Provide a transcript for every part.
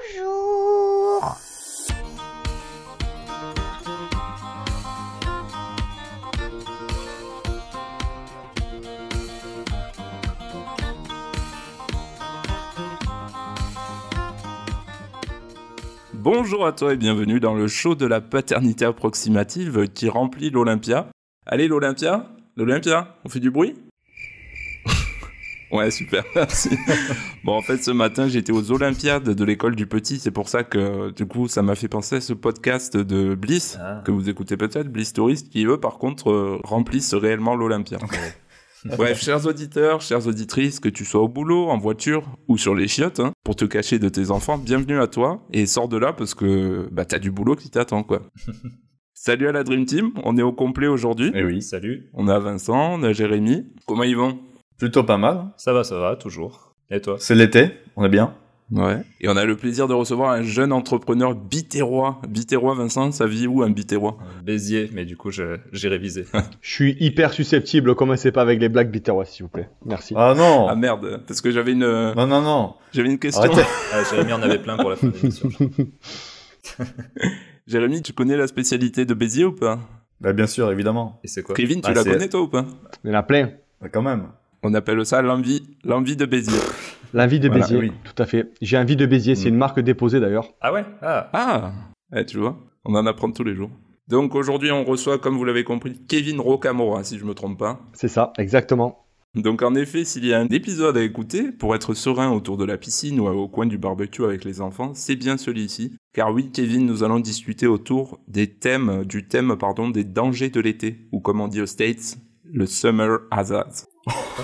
Bonjour. Bonjour à toi et bienvenue dans le show de la paternité approximative qui remplit l'Olympia. Allez l'Olympia L'Olympia On fait du bruit? Ouais, super, merci. bon, en fait, ce matin, j'étais aux Olympiades de l'école du petit. C'est pour ça que, du coup, ça m'a fait penser à ce podcast de Bliss, Ah. que vous écoutez peut-être, Bliss Tourist, qui, eux, par contre, euh, remplissent réellement l'Olympia. Bref, chers auditeurs, chères auditrices, que tu sois au boulot, en voiture ou sur les chiottes, hein, pour te cacher de tes enfants, bienvenue à toi et sors de là parce que bah, t'as du boulot qui t'attend, quoi. Salut à la Dream Team, on est au complet aujourd'hui. Eh oui. Salut. On a Vincent, on a Jérémy. Comment ils vont? Plutôt pas mal. Ça va, ça va, toujours. Et toi? C'est l'été, on est bien. Ouais. Et on a le plaisir de recevoir un jeune entrepreneur bitérois. Bitérois, Vincent, ça vit où un bitérois Béziers, mais du coup, j'ai révisé. Je suis hyper susceptible, commencez pas avec les blagues bitérois, s'il vous plaît. Merci. Ah non Ah merde, parce que j'avais une, Non, non, non. j'avais une question. Ah, Jérémy en avait plein pour la fin de l'émission. Jérémy, tu connais la spécialité de Béziers ou pas? Bah, bien sûr, évidemment. Et c'est quoi? Kevin, tu Bah, la connais toi ou pas? Il y en a plein. Bah, quand même. On appelle ça l'envie, l'envie de Béziers. L'envie de Voilà, Béziers, oui. tout à fait. J'ai envie de Béziers, c'est Mm. une marque déposée d'ailleurs. Ah ouais? Ah, Ah, eh, tu vois, on en apprend tous les jours. Donc aujourd'hui, on reçoit, comme vous l'avez compris, Kevin Rocamora, si je me trompe pas. C'est ça, exactement. Donc en effet, s'il y a un épisode à écouter pour être serein autour de la piscine ou au coin du barbecue avec les enfants, c'est bien celui-ci. Car oui, Kevin, nous allons discuter autour des thèmes, du thème, pardon, des dangers de l'été, ou comme on dit aux States, le summer hazard.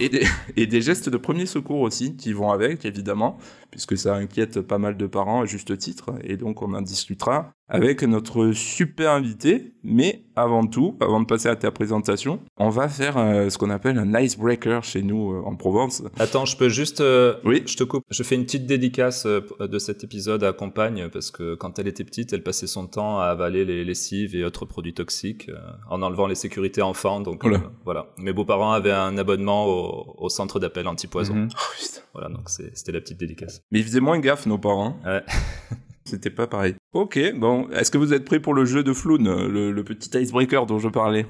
Et, des, et des gestes de premier secours aussi qui vont avec, évidemment, puisque ça inquiète pas mal de parents à juste titre, et donc on en discutera avec notre super invité. Mais avant tout, avant de passer à ta présentation, on va faire euh, ce qu'on appelle un icebreaker chez nous euh, en Provence. attends, je peux juste... euh, Oui. Je te coupe. Je fais une petite dédicace de cet épisode à Compagne, parce que quand elle était petite, elle passait son temps à avaler les lessives et autres produits toxiques, euh, en enlevant les sécurités enfants, donc euh, voilà. Mes beaux-parents avaient un abonnement au, au centre d'appel anti-poison. Oh, putain. Voilà, donc c'était la petite dédicace. Mais ils faisaient moins gaffe, nos parents. Ouais. C'était pas pareil. Ok, bon, est-ce que vous êtes prêts pour le jeu de Floun, le, le petit icebreaker dont je parlais?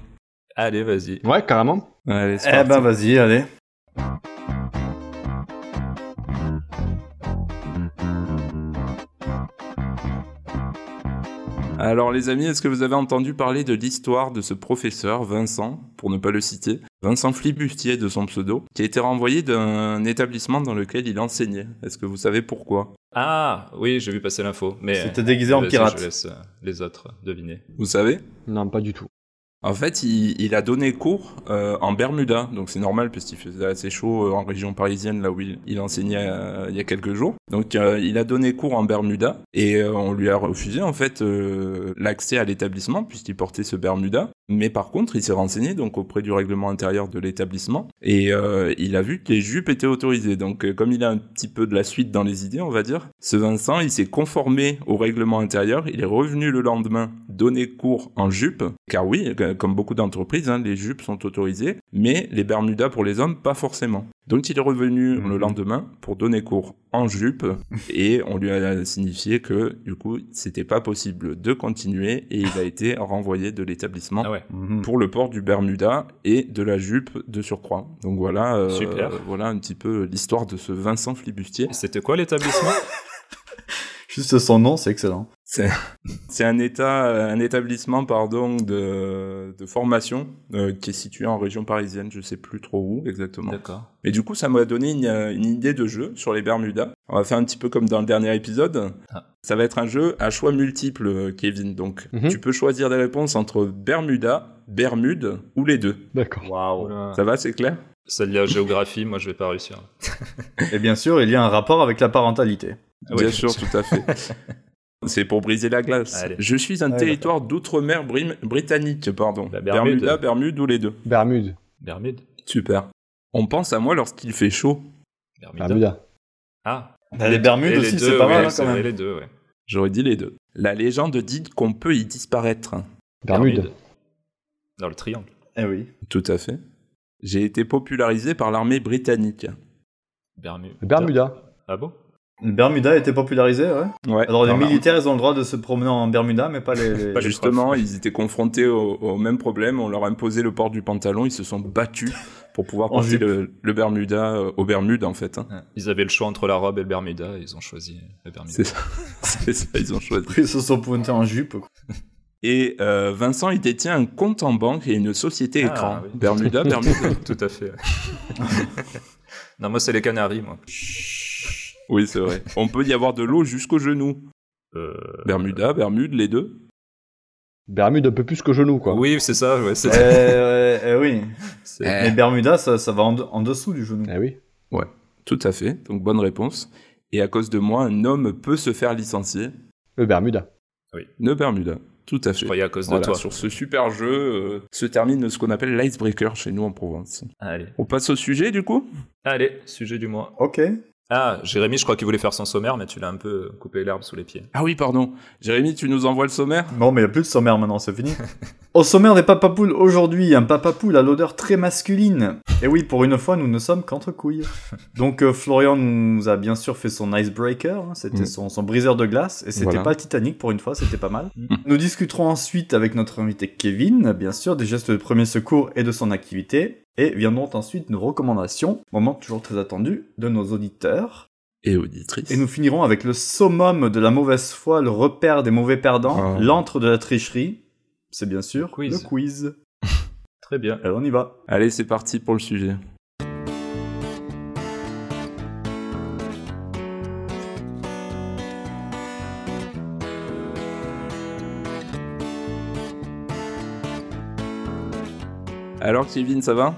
Allez, vas-y. Ouais, carrément. Allez, c'est Eh ben, vas-y, allez. Alors les amis, est-ce que vous avez entendu parler de l'histoire de ce professeur, Vincent, pour ne pas le citer, Vincent Flibustier de son pseudo, qui a été renvoyé d'un établissement dans lequel il enseignait Est-ce que vous savez pourquoi? Ah, oui, j'ai vu passer l'info, mais... C'était déguisé en Vas-y, pirate. Je laisse euh, les autres deviner. Vous savez? Non, pas du tout. En fait, il, a donné cours euh, en Bermuda, donc c'est normal parce qu'il faisait assez chaud euh, en région parisienne, là où il, enseignait euh, il y a quelques jours. Donc il a donné cours en Bermuda et on lui a refusé en fait l'accès à l'établissement puisqu'il portait ce Bermuda. Mais par contre, il s'est renseigné donc auprès du règlement intérieur de l'établissement et il a vu que les jupes étaient autorisées. Donc comme il a un petit peu de la suite dans les idées, on va dire, ce Vincent, il s'est conformé au règlement intérieur. Il est revenu le lendemain donner cours en jupe, car oui, comme beaucoup d'entreprises, hein, les jupes sont autorisées, mais les Bermudas pour les hommes, pas forcément. Donc il est revenu Mhm. le lendemain pour donner cours en jupe et on lui a signifié que du coup c'était pas possible de continuer et il a été renvoyé de l'établissement Ah ouais. Mhm. pour le port du Bermuda et de la jupe de surcroît. Donc voilà, euh, Super. voilà un petit peu l'histoire de ce Vincent Flibustier. C'était quoi l'établissement? Juste son nom, c'est excellent. C'est c'est un état, un établissement pardon de, de formation euh, qui est situé en région parisienne. Je sais plus trop où exactement. D'accord. Mais du coup, ça m'a donné une, une idée de jeu sur les Bermudas. On va faire un petit peu comme dans le dernier épisode. Ah. Ça va être un jeu à choix multiples, euh, Kevin. Donc, Mhm. tu peux choisir des réponses entre Bermuda, Bermude ou les deux. D'accord. Waouh. Ça va, c'est clair? Celle de la géographie, moi je vais pas réussir. Et bien sûr, il y a un rapport avec la parentalité. Oui. Bien sûr, tout à fait. C'est pour briser la glace. Allez. Je suis un territoire d'outre-mer brim- britannique, pardon. La Bermude. Bermuda, Bermude ou les deux. Bermude. Bermude Super. On pense à moi lorsqu'il fait chaud. Bermuda. Bermuda. Ah. Les Bermudes aussi, c'est pas ouais, mal quand même. les deux, ouais. J'aurais dit les deux. La légende dit qu'on peut y disparaître. Bermude. Dans le triangle. Eh oui. Tout à fait. J'ai été popularisé par l'armée britannique. Bermuda. Bermuda. Ah bon? Bermuda a été popularisé, ouais. Ouais. Alors les militaires, ils ont le droit de se promener en Bermuda, mais pas les. les- Pas les Justement, ils étaient confrontés au, au même problème. On leur a imposé le port du pantalon. Ils se sont battus pour pouvoir porter le, le Bermuda euh, au Bermude, en fait. hein. Ouais. Ils avaient le choix entre la robe et le Bermuda, et ils ont choisi le Bermuda. C'est ça. Ils ont choisi. Ils se sont pointés en jupe. quoi. Et euh, Vincent, il détient un compte en banque et une société Ah, écran. oui. Bermuda, Bermuda. Tout à fait. non, moi, c'est les Canaries, moi. Oui, c'est vrai. On peut y avoir de l'eau jusqu'au genou. Euh, Bermuda, Bermude, les deux. Bermude un peu plus que genou, quoi. Oui, c'est ça, ouais, c'est Euh, euh, oui. c'est- Eh. Mais Bermuda, ça, ça va en, de- en dessous du genou. Eh oui. Tout à fait. Donc, bonne réponse. Et à cause de moi, un homme peut se faire licencier. Le Bermuda. Ne Bermuda. Tout à Je fait. croyais à cause de Voilà, toi. sur ce super jeu euh, se termine ce qu'on appelle l'icebreaker chez nous en Provence. Allez. On passe au sujet du coup? Allez, sujet du mois. Ok. Ah, Jérémy, je crois qu'il voulait faire son sommaire, mais tu l'as un peu coupé l'herbe sous les pieds. Ah oui, pardon. Jérémy, tu nous envoies le sommaire? Bon, mais il n'y a plus de sommaire maintenant, c'est fini. Au sommaire des papapoules aujourd'hui, un papapoule à l'odeur très masculine. Et oui, pour une fois, nous ne sommes qu'entre couilles. Donc, euh, Florian nous a bien sûr fait son icebreaker, hein, c'était Mm. son, son briseur de glace, et c'était Voilà. pas Titanic pour une fois, c'était pas mal. Mm. Nous discuterons ensuite avec notre invité Kevin, bien sûr, des gestes de premier secours et de son activité. Et viendront ensuite nos recommandations, moment toujours très attendu, de nos auditeurs. Et auditrice. Et nous finirons avec le summum de la mauvaise foi, le repère des mauvais perdants, Oh. l'antre de la tricherie. C'est bien sûr quiz. le quiz. Très bien. Alors on y va. Allez, c'est parti pour le sujet. Alors Kevin, ça va?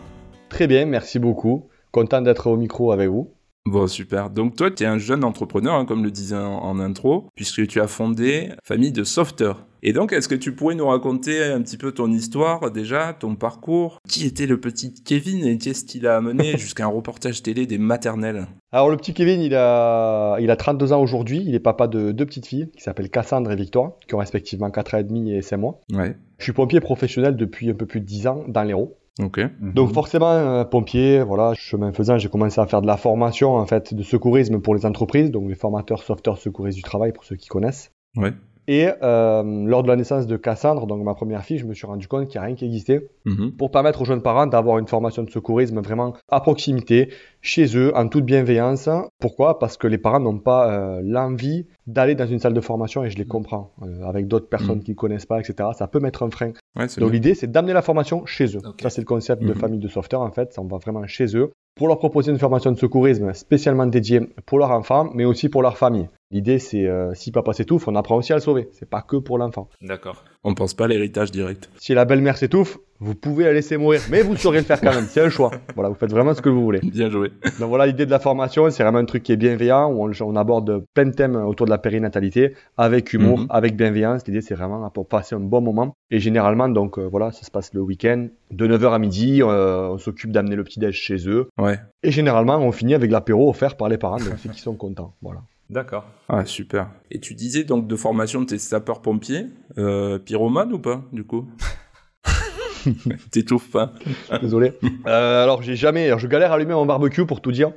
Très bien, merci beaucoup. Content d'être au micro avec vous. Bon, super. Donc toi, tu es un jeune entrepreneur, hein, comme le disais en, en intro, puisque tu as fondé Famille de Softer. Et donc, est-ce que tu pourrais nous raconter un petit peu ton histoire déjà, ton parcours? Qui était le petit Kevin et qu'est-ce qui l'a amené jusqu'à un reportage télé des maternelles? Alors le petit Kevin, il a, il a 32 ans aujourd'hui. Il est papa de deux petites filles qui s'appellent Cassandre et Victoire, qui ont respectivement 4 ans et demi et 5 mois. Ouais. Je suis pompier professionnel depuis un peu plus de 10 ans dans l'Hérault. Ok. Donc forcément, euh, pompier, voilà, chemin faisant, j'ai commencé à faire de la formation en fait de secourisme pour les entreprises, donc les formateurs sauveteurs secouristes du travail pour ceux qui connaissent. Ouais. Et euh, lors de la naissance de Cassandre, donc ma première fille, je me suis rendu compte qu'il n'y a rien qui existait Mhm. pour permettre aux jeunes parents d'avoir une formation de secourisme vraiment à proximité, chez eux, en toute bienveillance. Pourquoi? Parce que les parents n'ont pas euh, l'envie d'aller dans une salle de formation et je les comprends. Euh, avec d'autres personnes Mm. qui ne connaissent pas, etc., ça peut mettre un frein. Ouais, Donc l'idée, c'est d'amener la formation chez eux. Ça, c'est le concept de Mhm. famille de sauveteurs, en fait. Ça, on va vraiment chez eux pour leur proposer une formation de secourisme spécialement dédiée pour leur enfant, mais aussi pour leur famille. L'idée, c'est euh, si papa s'étouffe, on apprend aussi à le sauver. C'est pas que pour l'enfant. D'accord. On pense pas à l'héritage direct. Si la belle-mère s'étouffe, vous pouvez la laisser mourir, mais vous saurez le faire quand même. C'est un choix. Voilà, vous faites vraiment ce que vous voulez. Bien joué. Donc voilà, l'idée de la formation, c'est vraiment un truc qui est bienveillant, où on, on aborde plein de thèmes autour de la périnatalité, avec humour, Mhm. avec bienveillance. L'idée, c'est vraiment pour passer un bon moment. Et généralement, donc euh, voilà, ça se passe le week-end, de 9h à midi, euh, on s'occupe d'amener le petit-déj chez eux. Ouais. Et généralement, on finit avec l'apéro offert par les parents, donc ceux qui sont contents. Voilà. D'accord. Ah, super. Et tu disais donc de formation, t'es sapeur-pompier, euh, pyromane ou pas, du coup T'étouffes pas Désolé. Euh, alors, j'ai jamais. Alors, je galère à allumer mon barbecue pour tout dire,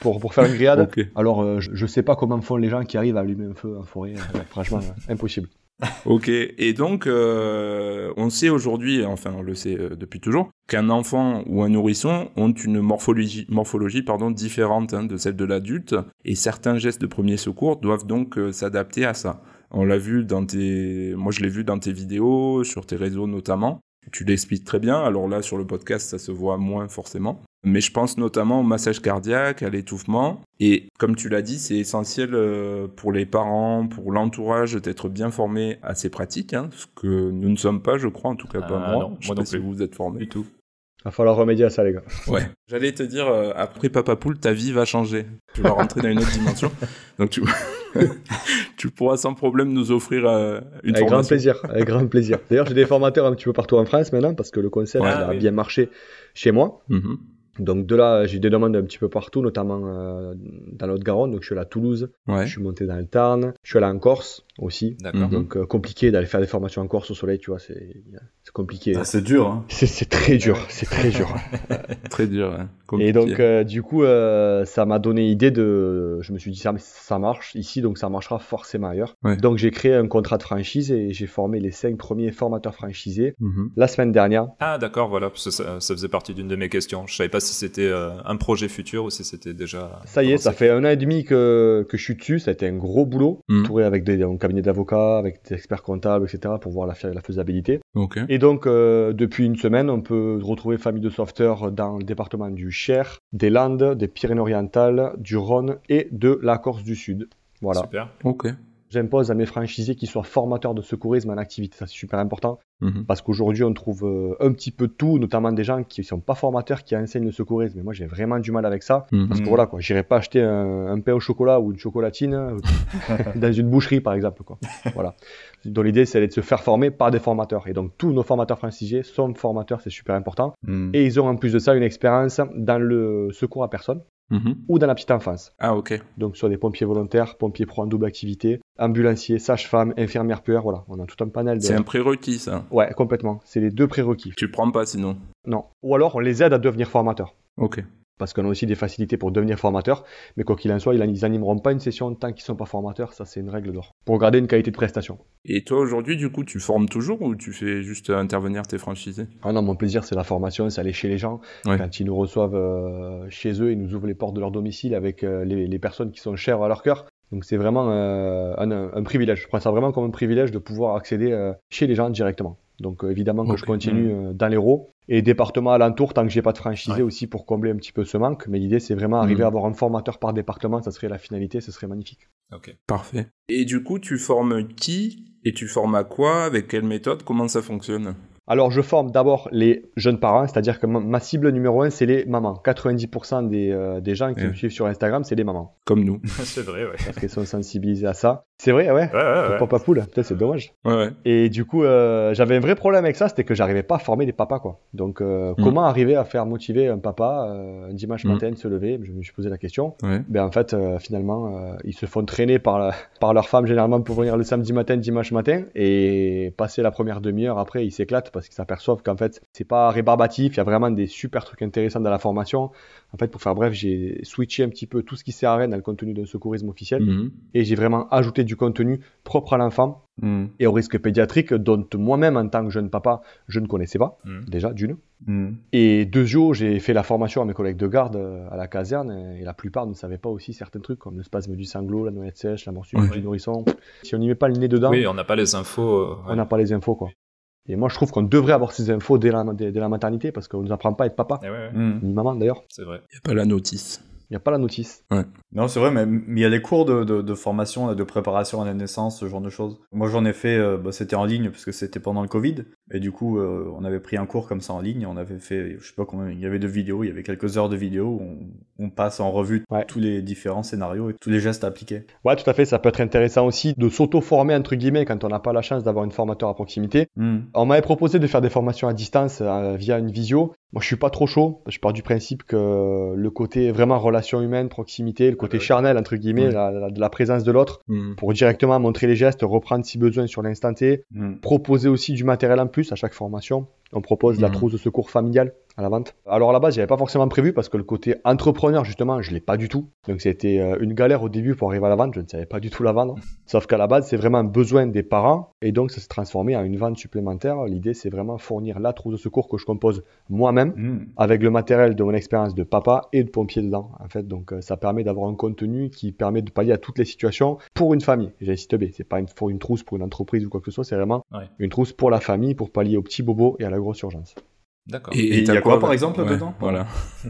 pour, pour faire une grillade. Alors, euh, je, je sais pas comment font les gens qui arrivent à allumer un feu en forêt. euh, franchement, impossible. Ok, et donc euh, on sait aujourd'hui, enfin on le sait euh, depuis toujours, qu'un enfant ou un nourrisson ont une morphologie, morphologie pardon, différente hein, de celle de l'adulte, et certains gestes de premier secours doivent donc euh, s'adapter à ça. On l'a vu dans tes, moi je l'ai vu dans tes vidéos, sur tes réseaux notamment. Tu l'expliques très bien. Alors là sur le podcast ça se voit moins forcément. Mais je pense notamment au massage cardiaque, à l'étouffement. Et comme tu l'as dit, c'est essentiel euh, pour les parents, pour l'entourage d'être bien formés à ces pratiques, hein, ce que nous ne sommes pas, je crois, en tout cas pas Ah, moi. non, je sais moi pas non si plus. vous êtes formés. Du tout. Va falloir remédier à ça, les gars. Ouais. J'allais te dire, euh, après Papa Poule, ta vie va changer. Tu vas rentrer dans une autre dimension. Donc tu, tu pourras sans problème nous offrir euh, une Avec grand plaisir, avec grand plaisir. D'ailleurs, j'ai des formateurs un petit peu partout en France maintenant parce que le concept Ouais, il a oui. bien marché chez moi. Mhm. Donc de là, j'ai des demandes un petit peu partout, notamment euh, dans l'Haute-Garonne. Donc je suis allé à Toulouse, Ouais. je suis monté dans le Tarn, je suis allé en Corse aussi. Donc euh, compliqué d'aller faire des formations en Corse au soleil, tu vois, c'est c'est compliqué. Ah, c'est dur, hein. C'est très dur, c'est très dur. Très dur. hein. Et donc, euh, du coup, euh, ça m'a donné idée de. Je me suis dit, ça, ça marche ici, donc ça marchera forcément ailleurs. Ouais. Donc, j'ai créé un contrat de franchise et j'ai formé les cinq premiers formateurs franchisés Mhm. la semaine dernière. Ah d'accord, voilà, parce que ça, ça faisait partie d'une de mes questions. Je savais pas si c'était euh, un projet futur ou si c'était déjà. Ça y est, ça fait un an et demi que, que je suis dessus. Ça a été un gros boulot, Mhm. entouré avec des, un cabinet d'avocats, avec des experts comptables, etc., pour voir la, la faisabilité. Et donc, euh, depuis une semaine, on peut retrouver Famille de Sauveteurs dans le département du Cher, des Landes, des Pyrénées-Orientales, du Rhône et de la Corse du Sud. Voilà. Super. Ok. J'impose à mes franchisés qu'ils soient formateurs de secourisme en activité. Ça, c'est super important. Mhm. Parce qu'aujourd'hui, on trouve euh, un petit peu tout, notamment des gens qui ne sont pas formateurs, qui enseignent le secourisme. Mais moi, j'ai vraiment du mal avec ça. Mhm. Parce que Mhm. voilà, quoi. J'irai pas acheter un, un pain au chocolat ou une chocolatine euh, dans une boucherie, par exemple, quoi. Voilà. Donc, l'idée, c'est de se faire former par des formateurs. Et donc, tous nos formateurs franchisés sont formateurs, c'est super important. Hmm. Et ils ont en plus de ça une expérience dans le secours à personne Mhm. ou dans la petite enfance. Ah ok. Donc, soit des pompiers volontaires, pompiers pro en double activité, ambulanciers, sages-femmes, infirmières puères, voilà. On a tout un panel de. C'est un prérequis ça. Ouais, complètement. C'est les deux prérequis. Tu prends pas sinon. Non. Ou alors, on les aide à devenir formateurs. Ok. Parce qu'on a aussi des facilités pour devenir formateur. Mais quoi qu'il en soit, ils ils animeront pas une session tant qu'ils sont pas formateurs. Ça, c'est une règle d'or. Pour garder une qualité de prestation. Et toi aujourd'hui du coup tu formes toujours ou tu fais juste intervenir tes franchisés? Ah non, mon plaisir, c'est la formation, c'est aller chez les gens. Ouais. Quand ils nous reçoivent euh, chez eux, ils nous ouvrent les portes de leur domicile avec euh, les, les personnes qui sont chères à leur cœur. Donc c'est vraiment euh, un, un privilège. Je prends ça vraiment comme un privilège de pouvoir accéder euh, chez les gens directement. Donc euh, évidemment que je continue euh, dans l'Hérault et département alentour tant que j'ai pas de franchisé Ouais. aussi pour combler un petit peu ce manque. Mais l'idée c'est vraiment arriver Mhm. à avoir un formateur par département, ça serait la finalité, ce serait magnifique. Ok. Parfait. Et du coup tu formes qui et tu formes à quoi? Avec quelle méthode? Comment ça fonctionne? Alors, je forme d'abord les jeunes parents, c'est-à-dire que ma, cible numéro un, c'est les mamans. 90% des, euh, des gens qui Ouais. me suivent sur Instagram, c'est les mamans, Comme nous. c'est vrai, ouais. parce qu'elles sont sensibilisées à ça. C'est vrai, ouais. Ouais, ouais, ouais. Papa poule, putain, c'est dommage. Ouais ouais. Et du coup, euh, j'avais un vrai problème avec ça, c'était que j'arrivais pas à former des papas, quoi. Donc, euh, Mm. comment arriver à faire motiver un papa euh, un dimanche Mm. matin de se lever? Je me suis posé la question. Ouais. Ben en fait, euh, finalement, euh, ils se font traîner par, la- par leur femme généralement pour venir le samedi matin, dimanche matin, et passer la première demi-heure après, ils s'éclatent parce qu'ils s'aperçoivent qu'en fait, c'est pas rébarbatif. Il y a vraiment des super trucs intéressants dans la formation. En fait, pour faire bref, j'ai switché un petit peu tout ce qui sert à rien dans le contenu d'un secourisme officiel, Mhm. et j'ai vraiment ajouté du contenu propre à l'enfant Hmm. et au risque pédiatrique, dont moi-même en tant que jeune papa, je ne connaissais pas Mhm. déjà d'une. Hmm. Et deux jours, j'ai fait la formation à mes collègues de garde euh, à la caserne et la plupart ne savaient pas aussi certains trucs comme le spasme du sanglot, la noyade sèche, la morsure du nourrisson. Si on n'y met pas le nez dedans, Oui, on n'a pas les infos. euh, on n'a pas les infos quoi. Et moi, je trouve qu'on devrait avoir ces infos dès la, dès, dès la maternité parce qu'on nous apprend pas à être papa, Eh ouais, ouais, Hmm. ni maman d'ailleurs. c'est vrai. Y a pas la notice. Il n'y a pas la notice. Non, c'est vrai, mais mais il y a des cours de, de, de formation, de préparation à la naissance, ce genre de choses. Moi, j'en ai fait, euh, bah, c'était en ligne, parce que c'était pendant le Covid. Et du coup, euh, on avait pris un cours comme ça en ligne, on avait fait, je sais pas combien, il y avait de vidéos, il y avait quelques heures de vidéos, où on, on passe en revue Ouais. tous les différents scénarios et tous les gestes à appliquer. Ouais, tout à fait. Ça peut être intéressant aussi de s'auto-former entre guillemets quand on n'a pas la chance d'avoir une formateur à proximité. Hmm. On m'avait proposé de faire des formations à distance euh, via une visio. Moi, je suis pas trop chaud. Je pars du principe que le côté vraiment relation humaine, proximité, le côté charnel entre guillemets, la, la- de la présence de l'autre, Mhm. pour directement montrer les gestes, reprendre si besoin sur l'instant T, Hmm. proposer aussi du matériel en plus à chaque formation. On propose la Mhm. trousse de secours familiale à la vente. Alors à la base, j'avais pas forcément prévu parce que le côté entrepreneur, justement, je l'ai pas du tout. Donc c'était euh, une galère au début pour arriver à la vente. Je ne savais pas du tout la vendre. Sauf qu'à la base, c'est vraiment un besoin des parents et donc ça s'est transformé en une vente supplémentaire. L'idée, c'est vraiment fournir la trousse de secours que je compose moi-même Hmm. avec le matériel de mon expérience de papa et de pompier dedans. En fait, donc euh, ça permet d'avoir un contenu qui permet de pallier à toutes les situations pour une famille. J'insiste bien, c'est pas une, pour une trousse pour une entreprise ou quoi que ce soit, c'est vraiment Ouais. une trousse pour la famille pour pallier aux petits bobos et à la grosse urgence. D'accord. Et il y t'as a quoi, par exemple, dedans Voilà.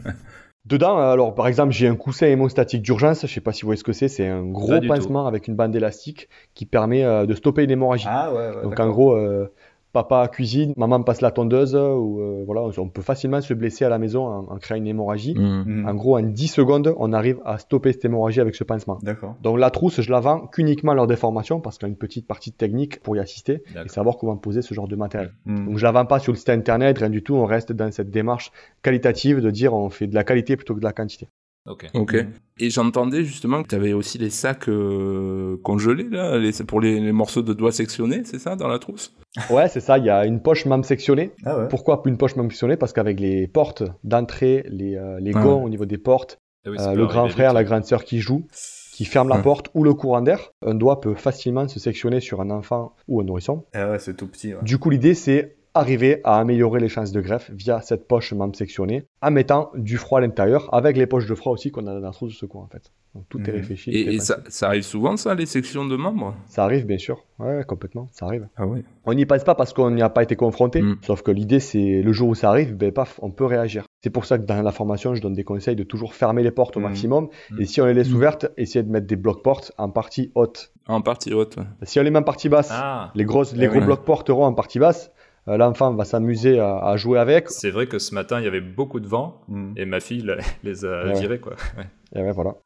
Dedans, alors par exemple, j'ai un coussin hémostatique d'urgence. Je sais pas si vous voyez ce que c'est. C'est un gros pansement avec une bande élastique qui permet euh, de stopper une hémorragie. Ah ouais, ouais. Donc en gros, euh, papa cuisine, maman passe la tondeuse, ou euh, voilà, on peut facilement se blesser à la maison en, en créant une hémorragie. Mhm. Hmm. En gros, en 10 secondes, on arrive à stopper cette hémorragie avec ce pansement. D'accord. Donc la trousse, je la vends qu'uniquement lors des formations parce qu'il y a une petite partie technique pour y assister et savoir comment poser ce genre de matériel. Hmm. Donc je la vends pas sur le site internet, rien du tout. On reste dans cette démarche qualitative de dire on fait de la qualité plutôt que de la quantité. Ok. Ok. Mhm. Et j'entendais justement que tu avais aussi les sacs euh, congelés, là, les, pour les, les morceaux de doigts sectionnés, c'est ça, dans la trousse? Ouais, c'est ça, il y a une poche même sectionnée. Ah ouais. Pourquoi une poche même sectionnée? Parce qu'avec les portes d'entrée, les, euh, les Ah au niveau des portes, Ah oui, ça euh, le grand frère, la grande sœur qui joue, qui ferme la Ouais. porte ou le courant d'air, un doigt peut facilement se sectionner sur un enfant ou un nourrisson. Ah ouais, c'est tout petit. ouais. Du coup, l'idée, c'est arriver à améliorer les chances de greffe via cette poche membre sectionnée en mettant du froid à l'intérieur avec les poches de froid aussi qu'on a dans la trousse de secours en fait. Donc tout est Mhm. réfléchi. Et, ça, ça arrive souvent, ça, les sections de membres? Ça arrive bien sûr, ouais, complètement, ça arrive. Ah ouais. On n'y pense pas parce qu'on n'y a pas été confronté, Mm. sauf que l'idée c'est le jour où ça arrive, ben paf, on peut réagir. C'est pour ça que dans la formation, je donne des conseils de toujours fermer les portes au Mm. maximum et si on les laisse ouvertes, essayer de mettre des blocs portes en partie haute. En partie haute, ouais. Si on les met en partie basse, Ah, les grosses, les Eh gros blocs portes auront en partie basse, l'enfant va s'amuser à, à jouer avec. c'est vrai que ce matin, il y avait beaucoup de vent Mhm. et ma fille les a Ouais. virés, quoi. Ouais. Et ouais, voilà.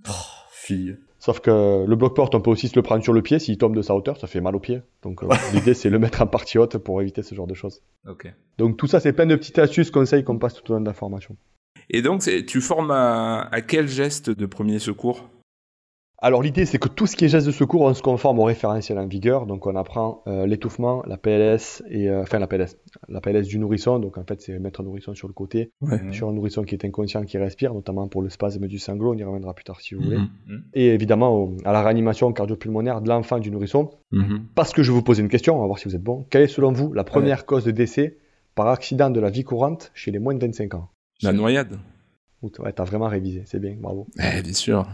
Fille. Sauf que le bloc porte, on peut aussi se le prendre sur le pied. S'il tombe de sa hauteur, ça fait mal au pied. Donc euh, l'idée, c'est le mettre en partie haute pour éviter ce genre de choses. Ok. Donc tout ça, c'est plein de petites astuces, conseils qu'on passe tout au long de la formation. Et donc, tu formes à, à quel geste de premier secours? Alors l'idée, c'est que tout ce qui est geste de secours, on se conforme au référentiel en vigueur. Donc on apprend euh, l'étouffement, la PLS, et, euh, enfin la PLS, la PLS du nourrisson. Donc en fait, c'est mettre un nourrisson sur le côté, Ouais. Mhm. sur un nourrisson qui est inconscient, qui respire, notamment pour le spasme du sanglot. On y reviendra plus tard si vous voulez. Mhm. Et évidemment au- à la réanimation cardio-pulmonaire de l'enfant du nourrisson. Parce que je vais vous poser une question, on va voir si vous êtes bon. Quelle est selon vous la première cause de décès par accident de la vie courante chez les moins de 25 ans? La noyade Ouais, t'as vraiment révisé, c'est bien, bravo. Eh, bien sûr.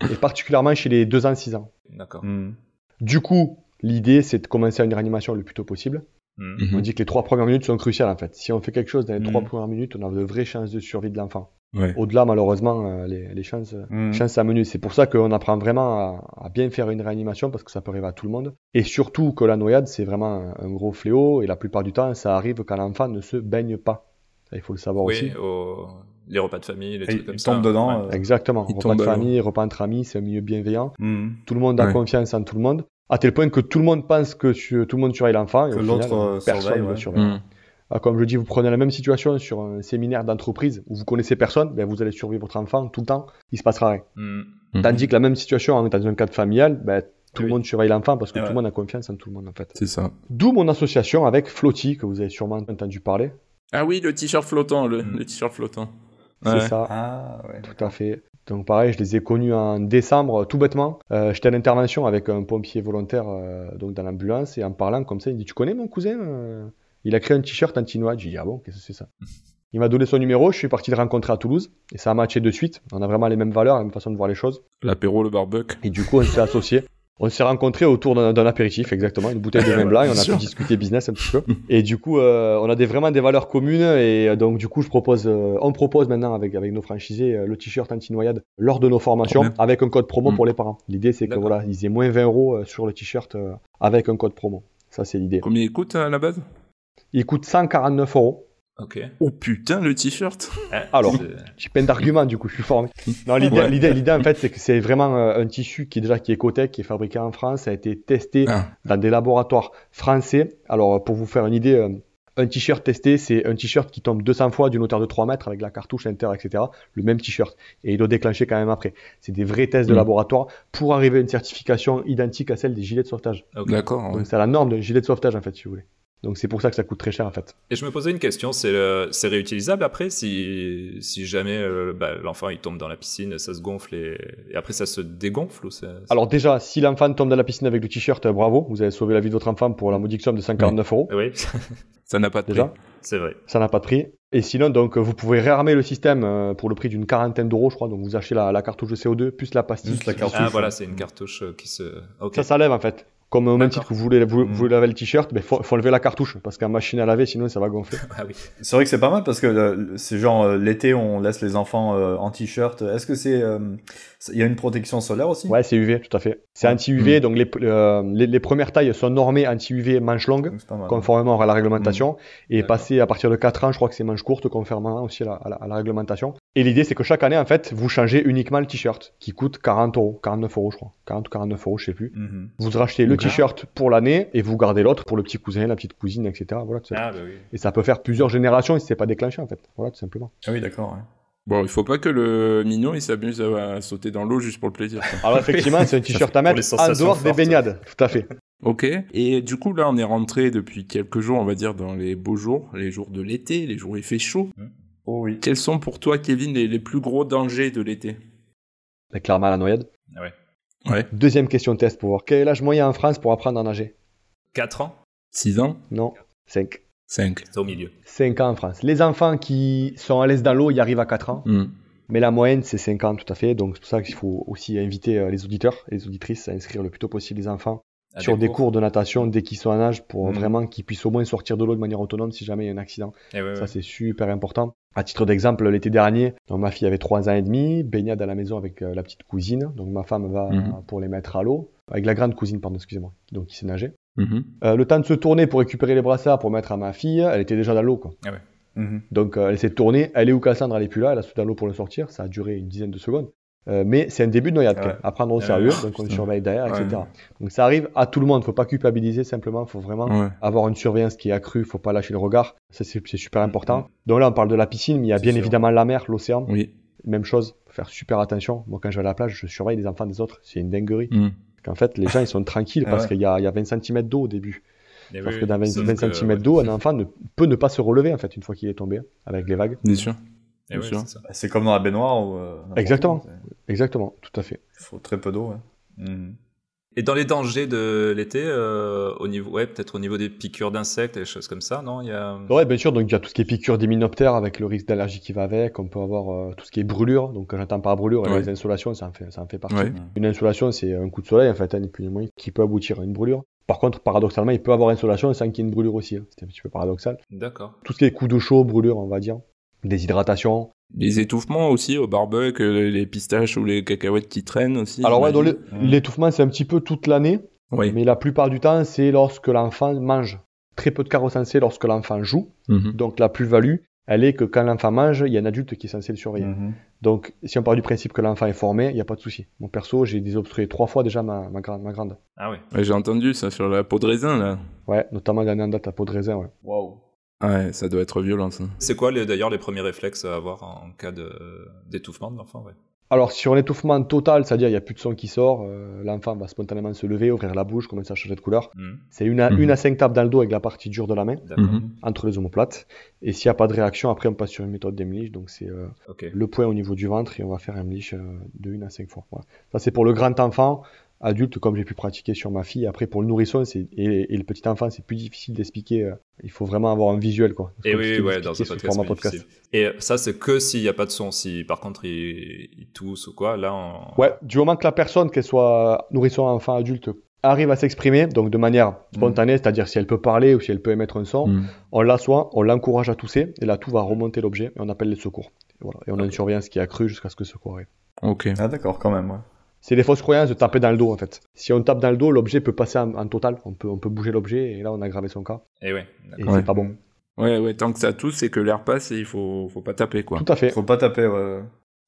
Et particulièrement chez les 2 ans, 6 ans. D'accord. Mhm. Du coup, l'idée, c'est de commencer une réanimation le plus tôt possible. Mhm. Mhm. On dit que les trois premières minutes sont cruciales en fait. Si on fait quelque chose dans les Mhm. trois premières minutes, on a de vraies chances de survie de l'enfant. Ouais. Au-delà, malheureusement, euh, les, les chances, Mhm. chances s'amenuisent. C'est pour ça qu'on apprend vraiment à, à bien faire une réanimation parce que ça peut arriver à tout le monde. Et surtout que la noyade, c'est vraiment un, gros fléau et la plupart du temps, ça arrive quand l'enfant ne se baigne pas. Ça, il faut le savoir aussi. Oui, au- les repas de famille, les Et trucs comme ça. tombe dedans. Ouais. euh, Exactement. Repas de famille, repas entre amis, c'est un milieu bienveillant. mhm. Tout le monde a Ouais. confiance en tout le monde. À tel point que tout le monde pense que tout le monde surveille l'enfant. et Que au l'autre, final, euh, personne ne ouais. surveille. Mhm. Ah, Comme je dis, vous prenez la même situation sur un séminaire d'entreprise où vous connaissez personne, ben vous allez surveiller votre enfant tout le temps, il se passera rien. Mhm. Tandis que la même situation hein, dans un cadre familial, ben, tout Oui. le monde surveille l'enfant parce que tout le monde a confiance en tout le monde en fait. C'est ça. D'où mon association avec Flotti, que vous avez sûrement entendu parler. Ah oui, le t-shirt flottant, le, le t-shirt flottant. C'est ça, Ah ouais. tout à fait. Donc pareil, je les ai connus en décembre, tout bêtement. Euh, J'étais à l'intervention avec un pompier volontaire euh, donc dans l'ambulance et en parlant comme ça, il me dit Tu connais mon cousin Euh, Il a créé un t-shirt anti-noix. J'ai dit Ah bon, qu'est-ce que c'est ça? Il m'a donné son numéro, je suis parti le rencontrer à Toulouse et ça a matché de suite. On a vraiment les mêmes valeurs, la même façon de voir les choses. L'apéro, le barbecue. Et du coup, on s'est associés. On s'est rencontrés autour d'un apéritif, exactement, une bouteille de vin blanc, et on a pu discuter business un petit peu. Et du coup, euh, on a des, vraiment des valeurs communes, et euh, donc du coup, je propose, euh, on propose maintenant avec, avec nos franchisés euh, le t-shirt anti-noyade lors de nos formations, avec un code promo Mm. pour les parents. L'idée, c'est que voilà, ils aient moins 20 euros sur le t-shirt avec un code promo. Ça, c'est l'idée. Combien il coûte à la base? Il coûte 149 euros. Ok. Oh putain, le t-shirt Eh, Alors. J'ai plein d'arguments, du coup, je suis formé. Non, l'idée, Ouais. l'idée, l'idée, en fait, c'est que c'est vraiment euh, un tissu qui est déjà qui est qui est fabriqué en France, ça a été testé Ah, dans des laboratoires français. Alors, pour vous faire une idée, euh, un t-shirt testé, c'est un t-shirt qui tombe 200 fois d'une hauteur de 3 mètres avec la cartouche inter, etc. Le même t-shirt. Et il doit déclencher quand même après. C'est des vrais tests de Mm. laboratoire pour arriver à une certification identique à celle des gilets de sauvetage. d'accord. ouais. Donc, c'est la norme d'un gilet de sauvetage, en fait, si vous voulez. Donc, c'est pour ça que ça coûte très cher, en fait. Et je me posais une question, c'est c'est réutilisable après si, si jamais euh, bah, l'enfant il tombe dans la piscine, ça se gonfle et, et après ça se dégonfle ou c'est- Alors, déjà, si l'enfant tombe dans la piscine avec le t-shirt, euh, bravo, vous avez sauvé la vie de votre enfant pour la modique somme de 149 euros. Oui, Ça n'a pas de Déjà. prix. c'est vrai. Ça n'a pas de prix. Et sinon, donc, vous pouvez réarmer le système euh, pour le prix d'une quarantaine d'euros, je crois. Donc, vous achetez la, la cartouche de CO2 plus la pastille. Juste la cartouche. Ah voilà, c'est une cartouche euh, qui se... Ça, ça lève en fait. Comme au même titre que vous voulez, vous, Mm. vous lavez le t-shirt, il faut, faut enlever la cartouche parce qu'en machine à laver, sinon ça va gonfler. Ah oui. C'est vrai que c'est pas mal parce que euh, c'est genre euh, l'été on laisse les enfants euh, en t-shirt. Est-ce que c'est euh, il y a une protection solaire aussi? Ouais, c'est UV, tout à fait. C'est anti-UV, donc les, euh, les, les premières tailles sont normées anti-UV manche longue, conformément à la réglementation. Et D'accord. passé à partir de 4 ans, je crois que c'est manche courte, conformément aussi à la, à la- à la réglementation. Et l'idée, c'est que chaque année, en fait, vous changez uniquement le t-shirt, qui coûte 40 euros, 49 euros, je crois. 40 ou 49 euros, je sais plus. Mhm. Vous rachetez le. T-shirt pour l'année et vous gardez l'autre pour le petit cousin, la petite cousine, etc. Voilà. Ah bah oui. Et ça peut faire plusieurs générations si c'est pas déclenché, en fait. Voilà, tout simplement. Ah oui d'accord. ouais. Bon, il faut pas que le minot il s'amuse à, sauter dans l'eau juste pour le plaisir. quoi. Alors effectivement, c'est un t-shirt à mettre en dehors des baignades. Tout à fait. Ok. Et du coup, là, on est rentré depuis quelques jours, on va dire, dans les beaux jours, les jours de l'été, les jours où il fait chaud. Oh oui. Quels sont pour toi, Kevin, les, les plus gros dangers de l'été? Mais clairement, la noyade. Ah ouais. Ouais. Deuxième question test pour voir quel est l'âge moyen en France pour apprendre à nager 4 ans 6 ans Non, 5. 5. C'est au milieu. 5 ans en France. Les enfants qui sont à l'aise dans l'eau, y arrivent à 4 ans. Hmm. Mais la moyenne, c'est 5 ans tout à fait. Donc c'est pour ça qu'il faut aussi inviter euh, les auditeurs et les auditrices à inscrire le plus tôt possible les enfants sur des cours. de natation dès qu'ils sont en âge pour Mhm. vraiment qu'ils puissent au moins sortir de l'eau de manière autonome si jamais il y a un accident. Eh ouais, ouais. Ça, c'est super important. À titre d'exemple, l'été dernier, donc, ma fille avait 3 ans et demi, baignade à la maison avec euh, la petite cousine. Donc ma femme va Mhm. pour les mettre à l'eau. Avec la grande cousine, pardon, excusez-moi, donc qui sait nager. Mhm. Euh, le temps de se tourner pour récupérer les brassards pour mettre à ma fille, elle était déjà dans l'eau. quoi. Mhm. Donc euh, elle s'est tournée, elle est où Cassandre, elle est plus là, elle a sauté dans l'eau pour le sortir, ça a duré une dizaine de secondes. Euh, mais c'est un début de noyade, Ouais. quand même, à prendre au Ouais. sérieux, donc on surveille derrière, Ouais. etc. Donc ça arrive à tout le monde, faut pas culpabiliser simplement, faut vraiment Ouais. avoir une surveillance qui est accrue, faut pas lâcher le regard, ça c'est super important. Donc là on parle de la piscine, mais il y a bien sûr. évidemment la mer, l'océan, Oui. même chose, faut faire super attention. Moi quand je vais à la plage, je surveille les enfants des autres, c'est une dinguerie. Hmm. Qu'en fait les gens ils sont tranquilles Ah parce ouais. qu'il y a, il y a 20 cm d'eau au début. Parce oui, que dans 20, sauf 20 que, cm ouais. d'eau, un enfant ne, peut ne pas se relever en fait une fois qu'il est tombé avec les vagues. Bien sûr. Eh ouais, Bien sûr. c'est ça. Bah, C'est comme dans la baignoire euh, Exactement. Exactement, tout à fait. Il faut très peu d'eau. ouais. Mhm. Et dans les dangers de l'été, euh, au niveau, ouais, peut-être au niveau des piqûres d'insectes et des choses comme ça, non? Il y a... Ouais, bien sûr, donc il y a tout ce qui est piqûre d'hyménoptères avec le risque d'allergie qui va avec. On peut avoir euh, tout ce qui est brûlure. Donc quand j'entends par brûlure, Ouais. les insolations, ça en fait, ça en fait partie. Ouais. Une insolation, c'est un coup de soleil, en fait, hein, ni plus ni moins, qui peut aboutir à une brûlure. Par contre, paradoxalement, il peut avoir insolation sans qu'il y ait une brûlure aussi. hein. C'est un petit peu paradoxal. D'accord. Tout ce qui est coup de chaud, brûlure, on va dire. Déshydratation. Les étouffements aussi au barbecue, euh, les pistaches ou les cacahuètes qui traînent aussi. Alors ouais, l'étouffement, c'est un petit peu toute l'année. Oui. Mais la plupart du temps, c'est lorsque l'enfant mange. Très peu de cas recensés lorsque l'enfant joue. Mhm. Donc la plus-value, elle est que quand l'enfant mange, il y a un adulte qui est censé le surveiller. Mhm. Donc si on part du principe que l'enfant est formé, il n'y a pas de souci. Mon perso, j'ai désobstrué trois fois déjà ma, ma, grande, ma grande. Ah ouais. Ouais, J'ai entendu ça sur la peau de raisin là. Ouais, notamment l'année en date à peau de raisin. Ouais. Waouh. Ouais, ça doit être violent ça. C'est quoi d'ailleurs les premiers réflexes à avoir en cas de- d'étouffement de l'enfant ouais? Alors sur un étouffement total, c'est-à-dire il n'y a plus de son qui sort, euh, l'enfant va spontanément se lever, ouvrir la bouche, commencer à changer de couleur. Mhm. C'est une à, une à cinq tapes dans le dos avec la partie dure de la main. Mhm. entre les omoplates. Et s'il n'y a pas de réaction, après on passe sur une méthode d'Emlich, donc c'est euh, le point au niveau du ventre et on va faire un liche euh, de 1 à 5 fois. Voilà. Ça c'est pour le grand enfant, adulte comme j'ai pu pratiquer sur ma fille. Après pour le nourrisson c'est et, et le petit enfant c'est plus difficile d'expliquer. euh, il faut vraiment avoir un visuel quoi. C'est Et oui, ouais, dans un podcast. Et ça, c'est que s'il n'y a pas de son. Si par contre il, il tousse ou quoi, là, on... Ouais, du moment que la personne, qu'elle soit nourrisson, enfant, adulte, arrive à s'exprimer, donc de manière spontanée, c'est-à-dire si elle peut parler ou si elle peut émettre un son, Mhm. on l'assoit, on l'encourage à tousser, et là tout va remonter l'objet, et on appelle les secours. Et, voilà. et on a une surveillance qui est accrue jusqu'à ce que le secours arrive. Ok. Ah d'accord, quand même. Ouais. C'est des fausses croyances de taper dans le dos en fait. Si on tape dans le dos, l'objet peut passer en, en total, on peut, on peut bouger l'objet, et là on a aggravé son cas, Et ouais. et Ouais. c'est pas bon. Ouais, ouais, tant que ça tousse, c'est que l'air passe et il faut, faut pas taper quoi. Tout à fait. Faut pas taper. ouais.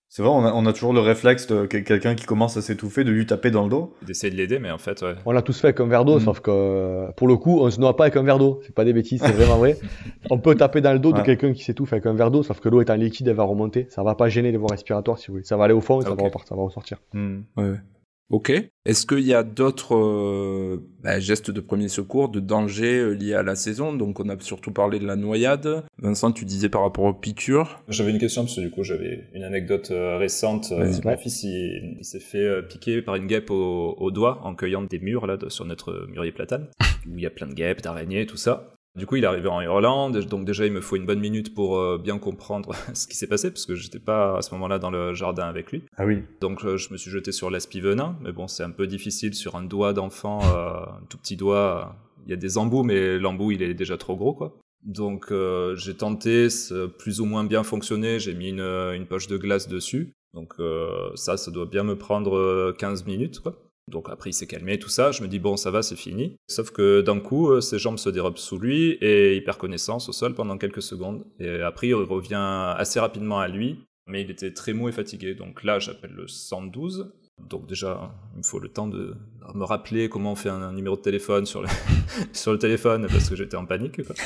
C'est vrai, on a, on a toujours le réflexe de que- quelqu'un qui commence à s'étouffer de lui taper dans le dos. D'essayer de l'aider, mais en fait, ouais. On l'a tous fait avec un verre d'eau, Mhm. sauf que pour le coup, on se noie pas avec un verre d'eau. C'est pas des bêtises, c'est vraiment vrai. On peut taper dans le dos de quelqu'un qui s'étouffe avec un verre d'eau, sauf que l'eau étant liquide, elle va remonter. Ça va pas gêner les voies respiratoires, si vous voulez. Ça va aller au fond et ça, Ok. va, repartir, ça va ressortir. Ouais. Ok. Est-ce qu'il y a d'autres euh, bah, gestes de premier secours, de danger euh, liés à la saison? Donc on a surtout parlé de la noyade. Vincent, tu disais par rapport aux piqûres. J'avais une question parce que du coup j'avais une anecdote euh, récente. Euh. Mon fils il, il s'est fait piquer par une guêpe au, au doigt en cueillant des murs là de- sur notre mûrier platane où il y a plein de guêpes, d'araignées, tout ça. Du coup il est arrivé en hurlant, dé- donc déjà il me faut une bonne minute pour euh, bien comprendre ce qui s'est passé parce que j'étais pas à ce moment-là dans le jardin avec lui. Ah oui. Donc euh, je me suis jeté sur l'aspi-venin, mais bon c'est un peu difficile sur un doigt d'enfant, euh, un tout petit doigt. Il y a des embouts, mais l'embout il est déjà trop gros quoi. Donc j'ai tenté, plus ou moins bien fonctionné, j'ai mis une, une poche de glace dessus. Donc ça, ça doit bien me prendre euh, 15 minutes quoi. Donc après il s'est calmé, tout ça, je me dis bon ça va, c'est fini. Sauf que d'un coup, euh, ses jambes se dérobent sous lui et il perd connaissance au sol pendant quelques secondes. Et après il revient assez rapidement à lui, mais il était très mou et fatigué. Donc là j'appelle le 112. Donc déjà, il me faut le temps de me rappeler comment on fait un, numéro de téléphone sur le, sur le téléphone parce que j'étais en panique. Quoi.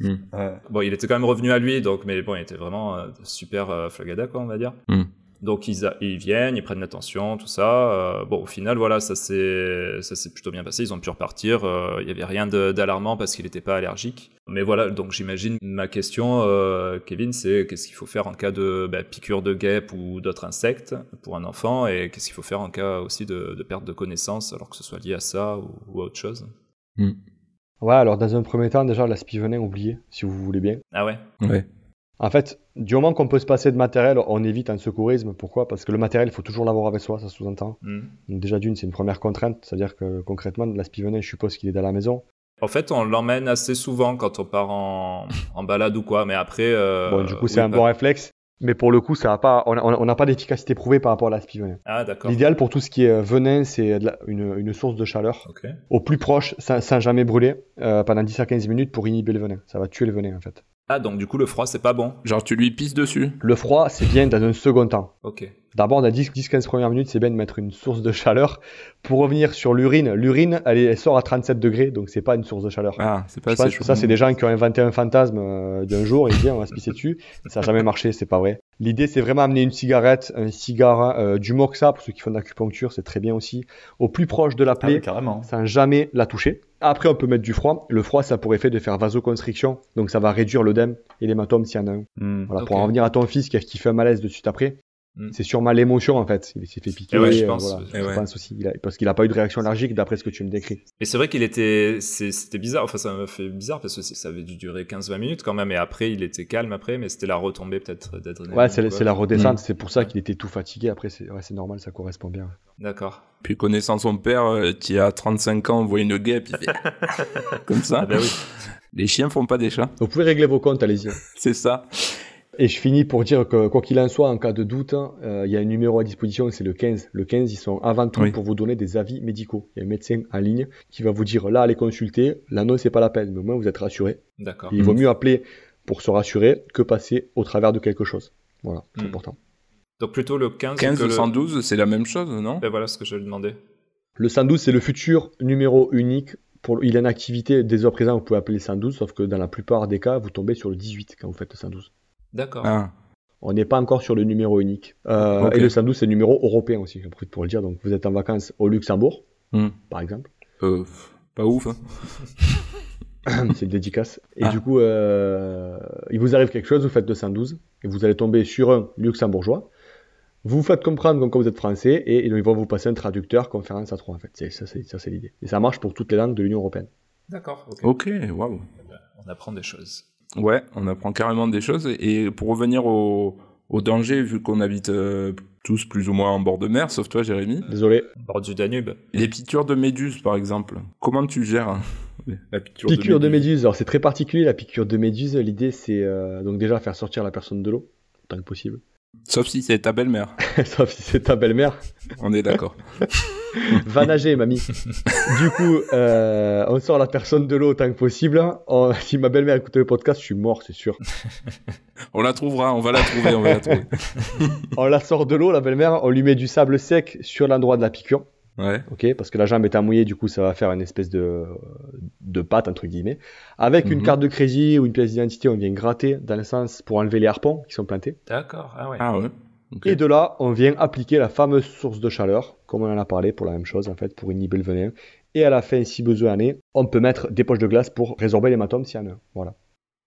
Ouais. Bon, il était quand même revenu à lui, donc, mais bon, il était vraiment euh, super euh, flagada, quoi, on va dire. Hmm. Donc ils, a- ils viennent, ils prennent l'attention, tout ça. Euh, bon, au final, voilà, ça s'est ça s'est plutôt bien passé. Ils ont pu repartir. Euh, Il y avait rien de- d'alarmant parce qu'il n'était pas allergique. Mais voilà, donc j'imagine ma question, euh, Kevin, c'est qu'est-ce qu'il faut faire en cas de bah, piqûre de guêpe ou d'autres insectes pour un enfant, et qu'est-ce qu'il faut faire en cas aussi de, de perte de connaissance, alors que ce soit lié à ça ou, ou à autre chose? Ouais, alors dans un premier temps, déjà, la spivenin, oubliez, si vous voulez bien. Ah ouais? Ouais. En fait, du moment qu'on peut se passer de matériel, on évite un secourisme. Pourquoi? Parce que le matériel, il faut toujours l'avoir avec soi, ça sous-entend. Donc déjà d'une, c'est une première contrainte, c'est-à-dire que concrètement, la spivenin, je suppose qu'il est dans la maison. En fait, on l'emmène assez souvent quand on part en, en balade ou quoi, mais après. euh, bon, du coup, c'est oui, un pas- bon réflexe. Mais pour le coup, ça a pas, on n'a pas d'efficacité prouvée par rapport à la spivenin. Ah d'accord. L'idéal pour tout ce qui est euh, venin, c'est une, une source de chaleur au plus proche, sans, sans jamais brûler, euh, pendant 10 à 15 minutes pour inhiber le venin. Ça va tuer le venin en fait. Ah donc du coup le froid c'est pas bon. Genre, tu lui pisses dessus. Le froid, c'est bien dans un second temps. Ok. D'abord, dans 10-15 premières minutes, c'est bien de mettre une source de chaleur. Pour revenir sur l'urine, l'urine, elle, est- elle sort à 37 degrés, donc c'est pas une source de chaleur. Ah, c'est pas assez chaud. ça, c'est des gens qui ont inventé un fantasme euh, d'un jour, ils disent on va se pisser dessus. Ça n'a jamais marché, c'est pas vrai. L'idée, c'est vraiment amener une cigarette, un cigare, euh, du moxa, pour ceux qui font de l'acupuncture, c'est très bien aussi, au plus proche de la Ah plaie, oui, carrément. sans jamais la toucher. Après, on peut mettre du froid. Le froid, ça a pour effet de faire vasoconstriction, donc ça va réduire l'œdème et l'hématome s'il y en a un. Hmm. Voilà, pour en revenir à ton fils qui, a- qui fait un malaise de suite après, Mm. c'est sûrement l'émotion en fait. Il s'est fait piquer. Eh ouais, je euh, pense. voilà. Eh Je ouais. pense aussi. Il a- parce qu'il n'a pas eu de réaction allergique d'après ce que tu me décris. Mais c'est vrai qu'il était, c'est- c'était bizarre. Enfin, ça m'a fait bizarre parce que c'est- ça avait dû durer 15-20 minutes quand même. Et après, il était calme après, mais c'était la retombée peut-être d'adrénaline. Ouais, c'est la redescente. Mm. C'est pour ça qu'il était tout fatigué. Après, c'est ouais, c'est normal, ça correspond bien. D'accord. Puis connaissant son père, euh, qui a 35 ans, voit une guêpe, il fait comme ça. Ah bah oui. Les chiens font pas des chats, Vous pouvez régler vos comptes, allez-y. c'est ça. Et je finis pour dire que, quoi qu'il en soit, en cas de doute, euh, il y a un numéro à disposition, c'est le 15. Le 15, ils sont avant tout Oui. pour vous donner des avis médicaux. Il y a un médecin en ligne qui va vous dire là, allez consulter. Là, non, c'est pas la peine, mais au moins vous êtes rassuré. D'accord. Il vaut Mhm. mieux appeler pour se rassurer que passer au travers de quelque chose. Voilà, c'est Mhm. important. Donc plutôt le 15. 15 que ou le... 112, c'est la même chose, non? Ben voilà ce que je lui demandais. Le 112, c'est le futur numéro unique. Pour, il est en activité dès à présent, vous pouvez appeler le 112, sauf que dans la plupart des cas, vous tombez sur le 18 quand vous faites le 112. D'accord. Ah, On n'est pas encore sur le numéro unique. Euh. Et le 112, c'est le numéro européen aussi, j'en profite pour le dire. Donc vous êtes en vacances au Luxembourg, Hmm. par exemple. euh, pas ouf. hein. c'est une dédicace. Et Ah. du coup, euh, il vous arrive quelque chose, vous faites le 112, et vous allez tomber sur un luxembourgeois. Vous vous faites comprendre comme vous êtes français, et ils vont vous passer un traducteur, conférence à trois, en fait. C'est- Ça, c'est ça, c'est l'idée. Et ça marche pour toutes les langues de l'Union Européenne. D'accord. ok. Ok, waouh. On apprend des choses. Ouais, on apprend carrément des choses. Et pour revenir au, au danger, vu qu'on habite euh, tous plus ou moins en bord de mer, sauf toi, Jérémy, Désolé. Bord du Danube. les piqûres de méduses, par exemple, comment tu gères hein, la piqûre, Piqûre de méduse méduse, alors c'est très particulier la piqûre de méduse. L'idée c'est euh, donc déjà faire sortir la personne de l'eau, tant que possible. Sauf si c'est ta belle-mère, Sauf si c'est ta belle-mère. on est d'accord. Va nager, mamie. du coup, euh, on sort la personne de l'eau tant que possible. On- si ma belle-mère écoute le podcast, je suis mort, c'est sûr. on la trouvera, on va la trouver, on va la trouver. On la sort de l'eau, la belle-mère, on lui met du sable sec sur l'endroit de la piqûre. Ouais, ok Parce que la jambe étant mouillée, du coup, ça va faire une espèce de, de pâte, entre guillemets. Avec une Mhm. carte de crédit ou une pièce d'identité, on vient gratter dans le sens pour enlever les harpons qui sont plantés. D'accord. Ah ouais. ah ouais. Et de là, on vient appliquer la fameuse source de chaleur, comme on en a parlé pour la même chose, en fait, pour inhiber le venin. Et à la fin, si besoin en est, on peut mettre des poches de glace pour résorber l'hématome s'il y en a. Voilà.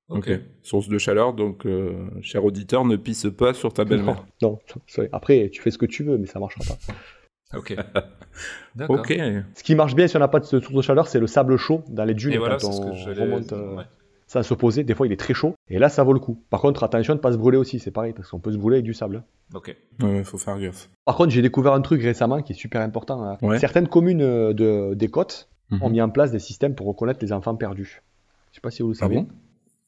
Ok. Source de chaleur, donc, euh, cher auditeur, ne pisse pas sur ta belle-mère. Non, non, sorry. après, tu fais ce que tu veux, mais ça marchera pas. Ok. D'accord. Ok. Ce qui marche bien si on n'a pas de source de chaleur, c'est le sable chaud dans les dunes Et voilà, quand ce on que remonte euh, ouais. sans se poser. Des fois, il est très chaud. Et là, ça vaut le coup. Par contre, attention de ne pas se brûler aussi, c'est pareil, parce qu'on peut se brûler avec du sable. Ok. Ouais, faut faire gaffe. Par contre, j'ai découvert un truc récemment qui est super important. hein. Ouais. Certaines communes euh, de, des côtes Mhm. ont mis en place des systèmes pour reconnaître les enfants perdus. Je sais pas si vous le Ah savez. bon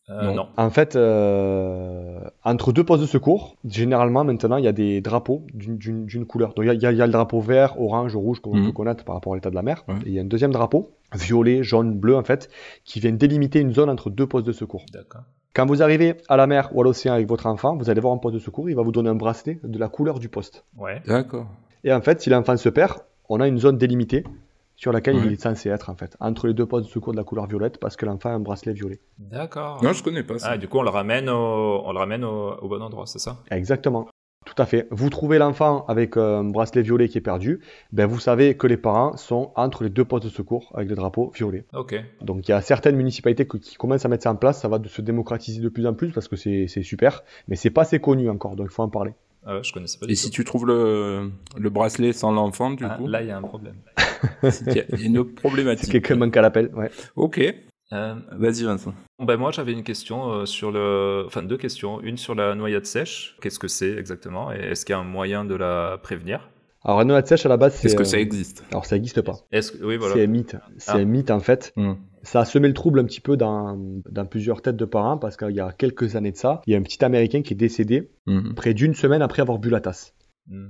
Non. non. En fait, euh, entre deux postes de secours, généralement maintenant, il y a des drapeaux d'une- couleur. Donc il y a- y, y le drapeau vert, orange, rouge, comme on Mhm. peut connaître par rapport à l'état de la mer. Ouais. Et il y a un deuxième drapeau, violet, jaune, bleu en fait, qui vient délimiter une zone entre deux postes de secours. D'accord. Quand vous arrivez à la mer ou à l'océan avec votre enfant, vous allez voir un poste de secours, il va vous donner un bracelet de la couleur du poste. Ouais. D'accord. Et en fait, si l'enfant se perd, on a une zone délimitée sur laquelle Ouais. il est censé être en fait, entre les deux postes de secours de la couleur violette parce que l'enfant a un bracelet violet. D'accord. Non, je connais pas ça. Ah, du coup, on le ramène au, on le ramène au, au bon endroit, c'est ça? Exactement. Tout à fait. Vous trouvez l'enfant avec euh, un bracelet violet qui est perdu, ben vous savez que les parents sont entre les deux postes de secours avec le drapeau violet. Ok. Donc il y a certaines municipalités qui commencent à mettre ça en place, ça va se démocratiser de plus en plus parce que c'est c'est super, mais c'est pas assez connu encore, donc il faut en parler. Ah ouais, je connaissais pas Et du si tout. tu trouves le, le bracelet sans l'enfant, du Ah, coup, là, il y a un problème. il y a une C'est problématique. quelqu'un manque à l'appel, ouais. Ok, Euh, vas-y Vincent. ben moi, j'avais une question euh, sur le, enfin deux questions. Une sur la noyade sèche. Qu'est-ce que c'est exactement? Et est-ce qu'il y a un moyen de la prévenir? Alors la noyade sèche à la base, c'est Est-ce que ça existe? Alors ça n'existe pas. Est-ce que, oui, voilà. C'est un mythe. C'est Ah. un mythe en fait. Hmm. Ça a semé le trouble un petit peu dans, dans plusieurs têtes de parents parce qu'il y a quelques années de ça, il y a un petit Américain qui est décédé Mhm. près d'une semaine après avoir bu la tasse.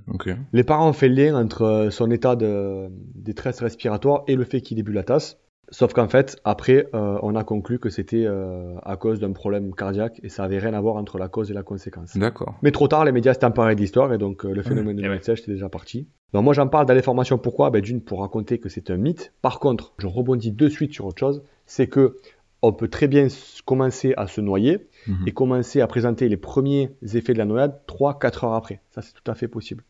Ok. Les parents ont fait le lien entre son état de détresse respiratoire et le fait qu'il ait bu la tasse. Sauf qu'en fait, après, euh, on a conclu que c'était euh, à cause d'un problème cardiaque et ça avait rien à voir entre la cause et la conséquence. D'accord. Mais trop tard, les médias s'étaient emparés de l'histoire et donc euh, le phénomène de Eh noyade ouais. sèche était déjà parti. Donc moi j'en parle dans les formations pourquoi? Ben, D'une pour raconter que c'est un mythe. Par contre, je rebondis de suite sur autre chose, c'est que on peut très bien commencer à se noyer Mhm. et commencer à présenter les premiers effets de la noyade 3-4 heures après. Ça c'est tout à fait possible.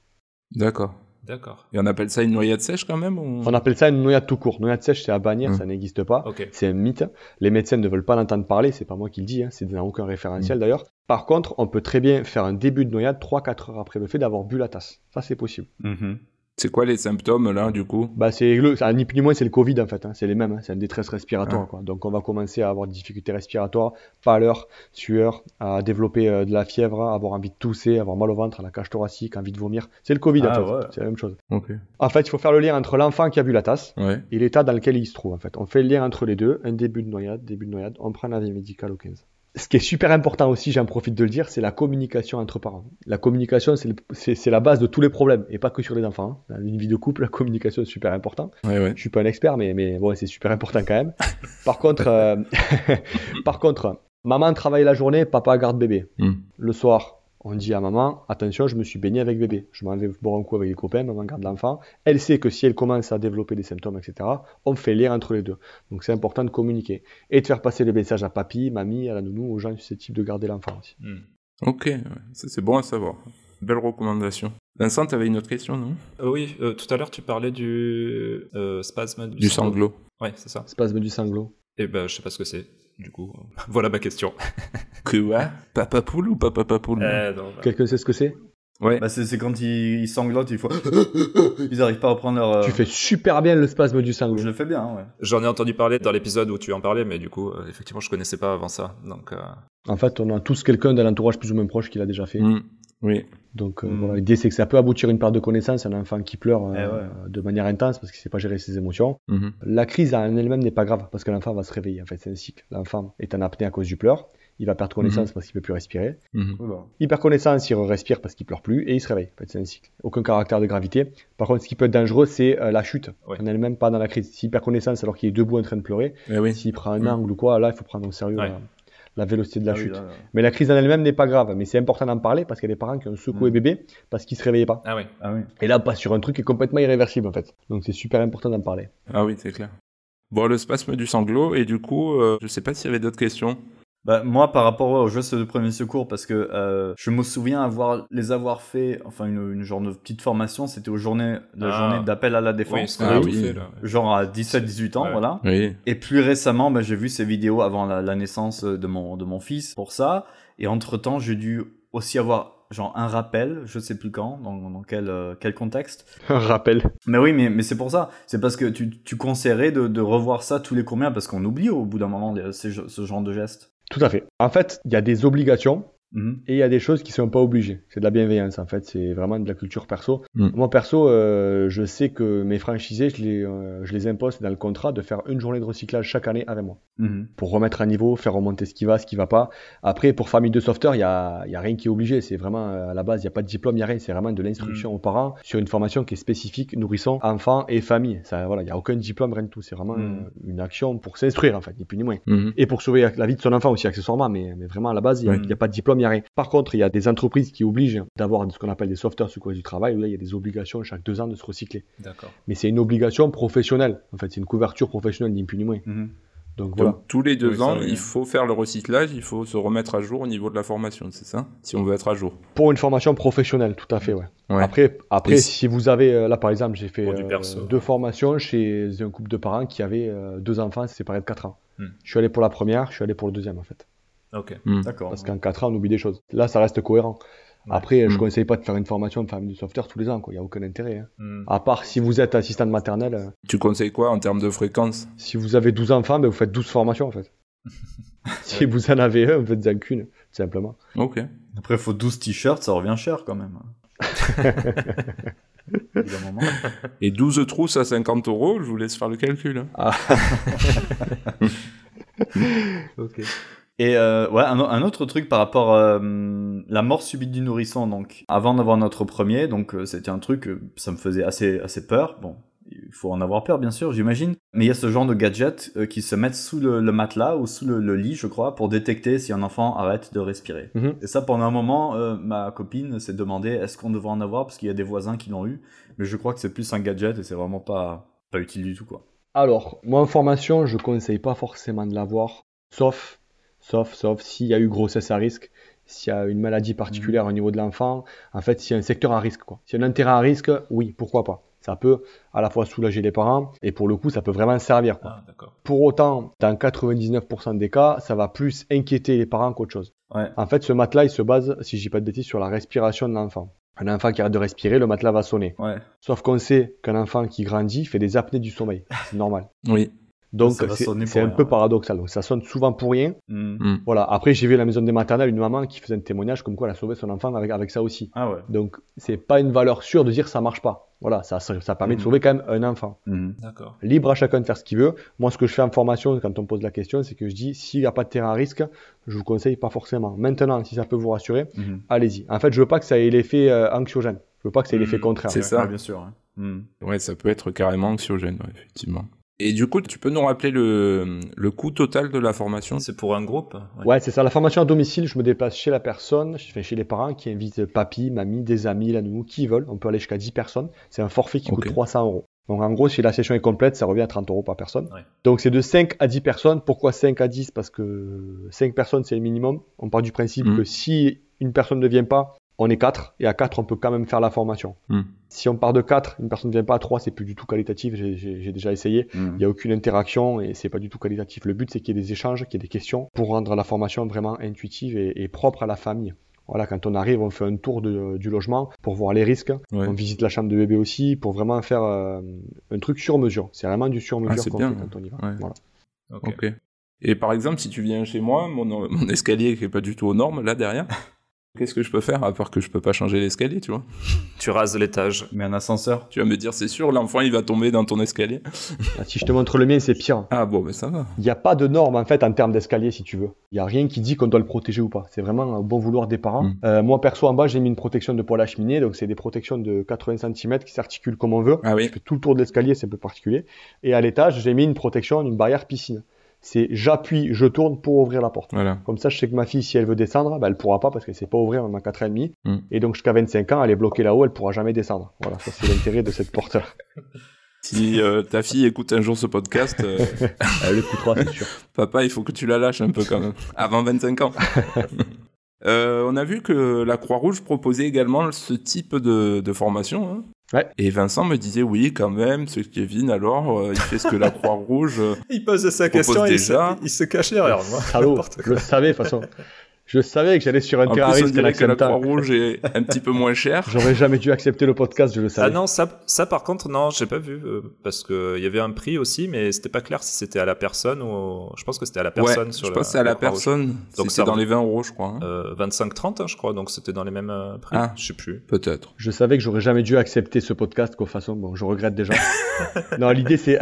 D'accord. D'accord. Et on appelle ça une noyade sèche quand même ou... On appelle ça une noyade tout court. Noyade sèche c'est à bannir, Mm. ça n'existe pas. C'est un mythe. Les médecins ne veulent pas l'entendre parler, c'est pas moi qui le dis, hein, c'est dans aucun référentiel d'ailleurs. Par contre, on peut très bien faire un début de noyade 3-4 heures après le fait d'avoir bu la tasse. Ça c'est possible. Mhm. C'est quoi les symptômes là du coup? Bah c'est le, ça, ni plus ni moins c'est le Covid en fait, hein, c'est les mêmes, hein, c'est une détresse respiratoire Ah. quoi. Donc on va commencer à avoir des difficultés respiratoires, pâleur, sueur, à développer euh, de la fièvre, à avoir envie de tousser, avoir mal au ventre, à la cage thoracique, envie de vomir. C'est le Covid Ah en fait, ouais. c'est la même chose. Ok. En fait, il faut faire le lien entre l'enfant qui a bu la tasse Ouais. et l'état dans lequel il se trouve en fait. On fait le lien entre les deux, un début de noyade, début de noyade, on prend l'avis médical au 15. Ce qui est super important aussi, j'en profite de le dire, c'est la communication entre parents. La communication, c'est la base de tous les problèmes, et pas que sur les enfants. hein. Dans une vie de couple, la communication est super important. Ouais, ouais. Je suis pas un expert, mais, mais bon, c'est super important quand même. Par contre, euh, par contre, maman travaille la journée, papa garde bébé. Hmm. Le soir, on dit à maman, attention, je me suis baigné avec bébé. Je m'en vais boire un coup avec les copains, maman garde l'enfant. Elle sait que si elle commence à développer des symptômes, etc., on fait lien entre les deux. Donc c'est important de communiquer. Et de faire passer le message à papy, mamie, à la nounou, aux gens susceptibles de garder l'enfant aussi. Hmm. Ok, c'est bon à savoir. Belle recommandation. Vincent, t'avais une autre question, non? Euh, oui, euh, tout à l'heure, tu parlais du euh, spasme Du sanglot. Ouais, c'est ça. Spasme du sanglot. Et ben, je sais pas ce que c'est. Du coup, voilà ma question. Que ouais Papa poule ou papa papoule Euh, bah, Quelqu'un sait ce que c'est Ouais. Bah, c'est quand ils, ils sanglotent, il faut. ils arrivent pas à reprendre leur. euh, Tu fais super bien le spasme du sanglot. Je le fais bien, ouais. J'en ai entendu parler dans l'épisode où tu en parlais, mais du coup, euh, effectivement, je connaissais pas avant ça. Donc, euh, En fait, on a tous quelqu'un dans l'entourage plus ou moins proche qui l'a déjà fait. Hmm. Oui. Donc euh, Mm. voilà, l'idée c'est que ça peut aboutir à une part de connaissance, un enfant qui pleure euh, Eh ouais. de manière intense parce qu'il sait pas gérer ses émotions. Mhm. La crise en elle-même n'est pas grave parce que l'enfant va se réveiller. En fait, c'est un cycle. L'enfant est en apnée à cause du pleur. Il va perdre connaissance parce qu'il peut plus respirer. Mhm. Bah. Il perd connaissance, il respire parce qu'il pleure plus et il se réveille. En fait, c'est un cycle. Aucun caractère de gravité. Par contre, ce qui peut être dangereux, c'est euh, la chute. Ouais. En elle-même, pas dans la crise. S'il perd connaissance alors qu'il est debout en train de pleurer, Eh oui. s'il prend un angle ou quoi, là, il faut prendre au sérieux Ouais. La, vélocité de la Ah oui, chute. là, là. Mais la crise en elle-même n'est pas grave. Mais c'est important d'en parler parce qu'il y a des parents qui ont secoué Mm. bébé parce qu'il se réveillait pas. ah. Ah oui. Et là, on passe sur un truc qui est complètement irréversible en fait. Donc c'est super important d'en parler. Ah oui, c'est clair. Bon, le spasme du sanglot, et du coup, euh, je sais pas s'il y avait d'autres questions. Bah, moi, par rapport aux gestes de premier secours, parce que euh, je me souviens avoir, les avoir fait, enfin, une, une genre de petite formation, c'était aux journées, la Ah. journée d'appel à la Oui, défense. ce qu'on Ah a oui. fait, là. Genre à 17-18 ans, Ouais. voilà. Oui. Et plus récemment, bah, j'ai vu ces vidéos avant la, la naissance de mon, de mon fils pour ça. Et entre-temps, j'ai dû aussi avoir genre un rappel, je sais plus quand, dans, dans quel, euh, quel contexte. Un rappel. Mais oui, mais, mais c'est pour ça. C'est parce que tu, tu conseillerais de, de revoir ça tous les combien, parce qu'on oublie au bout d'un moment les- ces- ce genre de gestes. Tout à fait. En fait, il y a des obligations Mhm. et il y a des choses qui sont pas obligées. C'est de la bienveillance en fait. C'est vraiment de la culture perso. Mm. Moi perso, euh, je sais que mes franchisés, je les, euh, je les impose dans le contrat de faire une journée de recyclage chaque année avec moi. Mhm. pour remettre à niveau, faire remonter ce qui va, ce qui va pas. Après, pour famille de sauveteurs, il y a, y a rien qui est obligé. C'est vraiment euh, à la base, il y a pas de diplôme, il y a rien. C'est vraiment de l'instruction aux parents sur une formation qui est spécifique nourrisson, enfants et famille. Ça, voilà, il y a aucun diplôme, rien de tout. C'est vraiment Mm. une action pour s'instruire en fait, ni plus ni moins. Mhm. Et pour sauver la vie de son enfant aussi accessoirement, mais, mais vraiment à la base, il y a, pas de diplôme, n'y a rien. Par contre, il y a des entreprises qui obligent d'avoir ce qu'on appelle des sauveteurs secouristes du travail, où là, il y a des obligations chaque deux ans de se recycler. D'accord. Mais c'est une obligation professionnelle. En fait, c'est une couverture professionnelle, ni plus ni moins. Mhm. Donc Donc, voilà. tous les deux Oui, ans, il faut faire le recyclage, il faut se remettre à jour au niveau de la formation, c'est ça? Si on veut être à jour. Pour une formation professionnelle, tout à fait, ouais. Ouais. Après, après si vous avez, euh, là par exemple, j'ai fait euh, deux formations chez un couple de parents qui avaient euh, deux enfants séparés de 4 ans. Hmm. Je suis allé pour la première, je suis allé pour le deuxième en fait. Ok. D'accord. Parce qu'en 4 ans, on oublie des choses. Là, ça reste cohérent. Ouais. Après, je Hmm. conseille pas de faire une formation de famille du sauveteur tous les ans. Il n'y a aucun intérêt. hein. Hmm. À part si vous êtes assistant maternelle, euh, Tu conseilles quoi en termes de fréquence? Si vous avez 12 enfants, ben, vous faites 12 formations en fait. si vous en avez un, vous faites-en qu'une, tout simplement. Ok. Après, il faut 12 t-shirts, ça revient cher quand même. Et 12 trousses à 50 euros, je vous laisse faire le calcul. hein. Ok. Et euh, ouais, un, un autre truc par rapport à la mort subite du nourrisson. Donc, avant d'avoir notre premier, donc euh, c'était un truc, euh, ça me faisait assez assez peur. Bon, il faut en avoir peur, bien sûr, j'imagine. Mais il y a ce genre de gadgets euh, qui se mettent sous le, le matelas ou sous le, le lit, je crois, pour détecter si un enfant arrête de respirer. Mhm. Et ça, pendant un moment, euh, ma copine s'est demandé est-ce qu'on devrait en avoir parce qu'il y a des voisins qui l'ont eu. Mais je crois que c'est plus un gadget et c'est vraiment pas pas utile du tout, quoi. Alors, moi en formation, je conseille pas forcément de l'avoir, sauf, sauf, sauf s'il y a eu grossesse à risque, s'il y a une maladie particulière au niveau de l'enfant, en fait, s'il y a un secteur à risque, quoi. S'il y a un intérêt à risque, oui, pourquoi pas. Ça peut à la fois soulager les parents et pour le coup, ça peut vraiment servir. quoi. Ah. Pour autant, dans 99% des cas, ça va plus inquiéter les parents qu'autre chose. Ouais. En fait, ce matelas, il se base, si je dis pas de bêtises, sur la respiration de l'enfant. Un enfant qui arrête de respirer, le matelas va sonner. Ouais. Sauf qu'on sait qu'un enfant qui grandit fait des apnées du sommeil. C'est normal. Oui. Donc c'est un peu ouais. paradoxal. Donc ça sonne souvent pour rien. Hmm. Hmm. Voilà. Après j'ai vu à la maison des maternelles une maman qui faisait un témoignage comme quoi elle a sauvé son enfant avec, avec ça aussi. Ah ouais. Donc c'est pas une valeur sûre de dire ça marche pas. Voilà, ça, ça, ça permet de Mhm. sauver quand même un enfant. D'accord. Libre à chacun de faire ce qu'il veut. Moi ce que je fais en formation quand on me pose la question c'est que je dis s'il n'y a pas de terrain à risque, je vous conseille pas forcément. Maintenant si ça peut vous rassurer, allez-y. En fait je veux pas que ça ait l'effet euh, anxiogène. Je veux pas que ça ait l'effet contraire. C'est ça. ouais, bien sûr. ouais. Hmm. Ouais, ça peut être carrément anxiogène, ouais, effectivement. Et du coup, tu peux nous rappeler le, le coût total de la formation? C'est pour un groupe Ouais, c'est ça. La formation à domicile, je me déplace chez la personne, je fais chez les parents qui invitent papy, mamie, des amis, la nounou, qui veulent. On peut aller jusqu'à 10 personnes. C'est un forfait qui coûte 300 euros. Donc en gros, si la session est complète, ça revient à 30 euros par personne. Ouais. Donc c'est de 5 à 10 personnes. Pourquoi 5 à 10 Parce que 5 personnes, c'est le minimum. On part du principe Mhm. que si une personne ne vient pas, on est 4. Et à 4, on peut quand même faire la formation. Mhm. Si on part de 4, une personne ne vient pas à 3, c'est plus du tout qualitatif. J'ai- déjà essayé. Hmm. Il n'y a aucune interaction et c'est pas du tout qualitatif. Le but, c'est qu'il y ait des échanges, qu'il y ait des questions pour rendre la formation vraiment intuitive et, et propre à la famille. Voilà, quand on arrive, on fait un tour de- du logement pour voir les risques. Ouais. On visite la chambre de bébé aussi pour vraiment faire euh, un truc sur mesure. C'est vraiment du sur Ah, mesure qu'on fait quand on y va. Ouais. Voilà. Ok. Et par exemple, si tu viens chez moi, mon, mon escalier qui est pas du tout aux normes, là derrière, qu'est-ce que je peux faire à part que je peux pas changer l'escalier, tu vois? Tu rases l'étage. Mais un ascenseur? Tu vas me dire, c'est sûr, l'enfant il va tomber dans ton escalier? Ah, Si je te montre le mien, c'est pire. Ah bon, mais ça va. Il n'y a pas de norme en fait en termes d'escalier si tu veux. Il n'y a rien qui dit qu'on doit le protéger ou pas. C'est vraiment un bon vouloir des parents. Mm. Euh, moi perso en bas j'ai mis une protection de poêle à cheminée, donc c'est des protections de 80 cm qui s'articulent comme on veut. Ah oui. Tout le tour de l'escalier, c'est un peu particulier. Et à l'étage j'ai mis une protection, une barrière piscine. C'est j'appuie, je tourne pour ouvrir la porte. Voilà. Comme ça je sais que ma fille si elle veut descendre, bah, elle pourra pas parce qu'elle sait pas ouvrir même à 4 ans et demi. Mm. Et donc jusqu'à 25 ans elle est bloquée là-haut, elle pourra jamais descendre. Voilà, ça c'est l'intérêt de cette porte. Si euh, ta fille écoute un jour ce podcast, euh, Elle l'écoutera c'est sûr. papa, il faut que tu la lâches un peu quand même. Avant 25 ans. Euh, on a vu que la Croix-Rouge proposait également ce type de, de formation. hein. Ouais. Et Vincent me disait oui, quand même, ce Kevin, alors, euh, il fait ce que la Croix-Rouge. euh, Il posait sa Propose question et il déjà. se, il se cache derrière moi. N'importe je le savais de toute façon. Je savais que j'allais sur un risque dirait que la. Croix-Rouge est un petit peu moins chère. J'aurais jamais dû accepter le podcast, je le Ah savais. non, ça, ça par contre, non, j'ai pas vu. euh, parce qu'il y avait un prix aussi, mais c'était pas clair si c'était à la personne ou. au- Je pense que c'était à la personne ouais, sur je pense que c'est à la personne. Donc ça dans les 20 euros, je crois. hein. Euh, 25-30, hein, je crois, donc c'était dans les mêmes euh, prix. Ah. Je sais plus. Peut-être. Je savais que j'aurais jamais dû accepter ce podcast, quoi. façon, bon, je regrette déjà. non, l'idée c'est,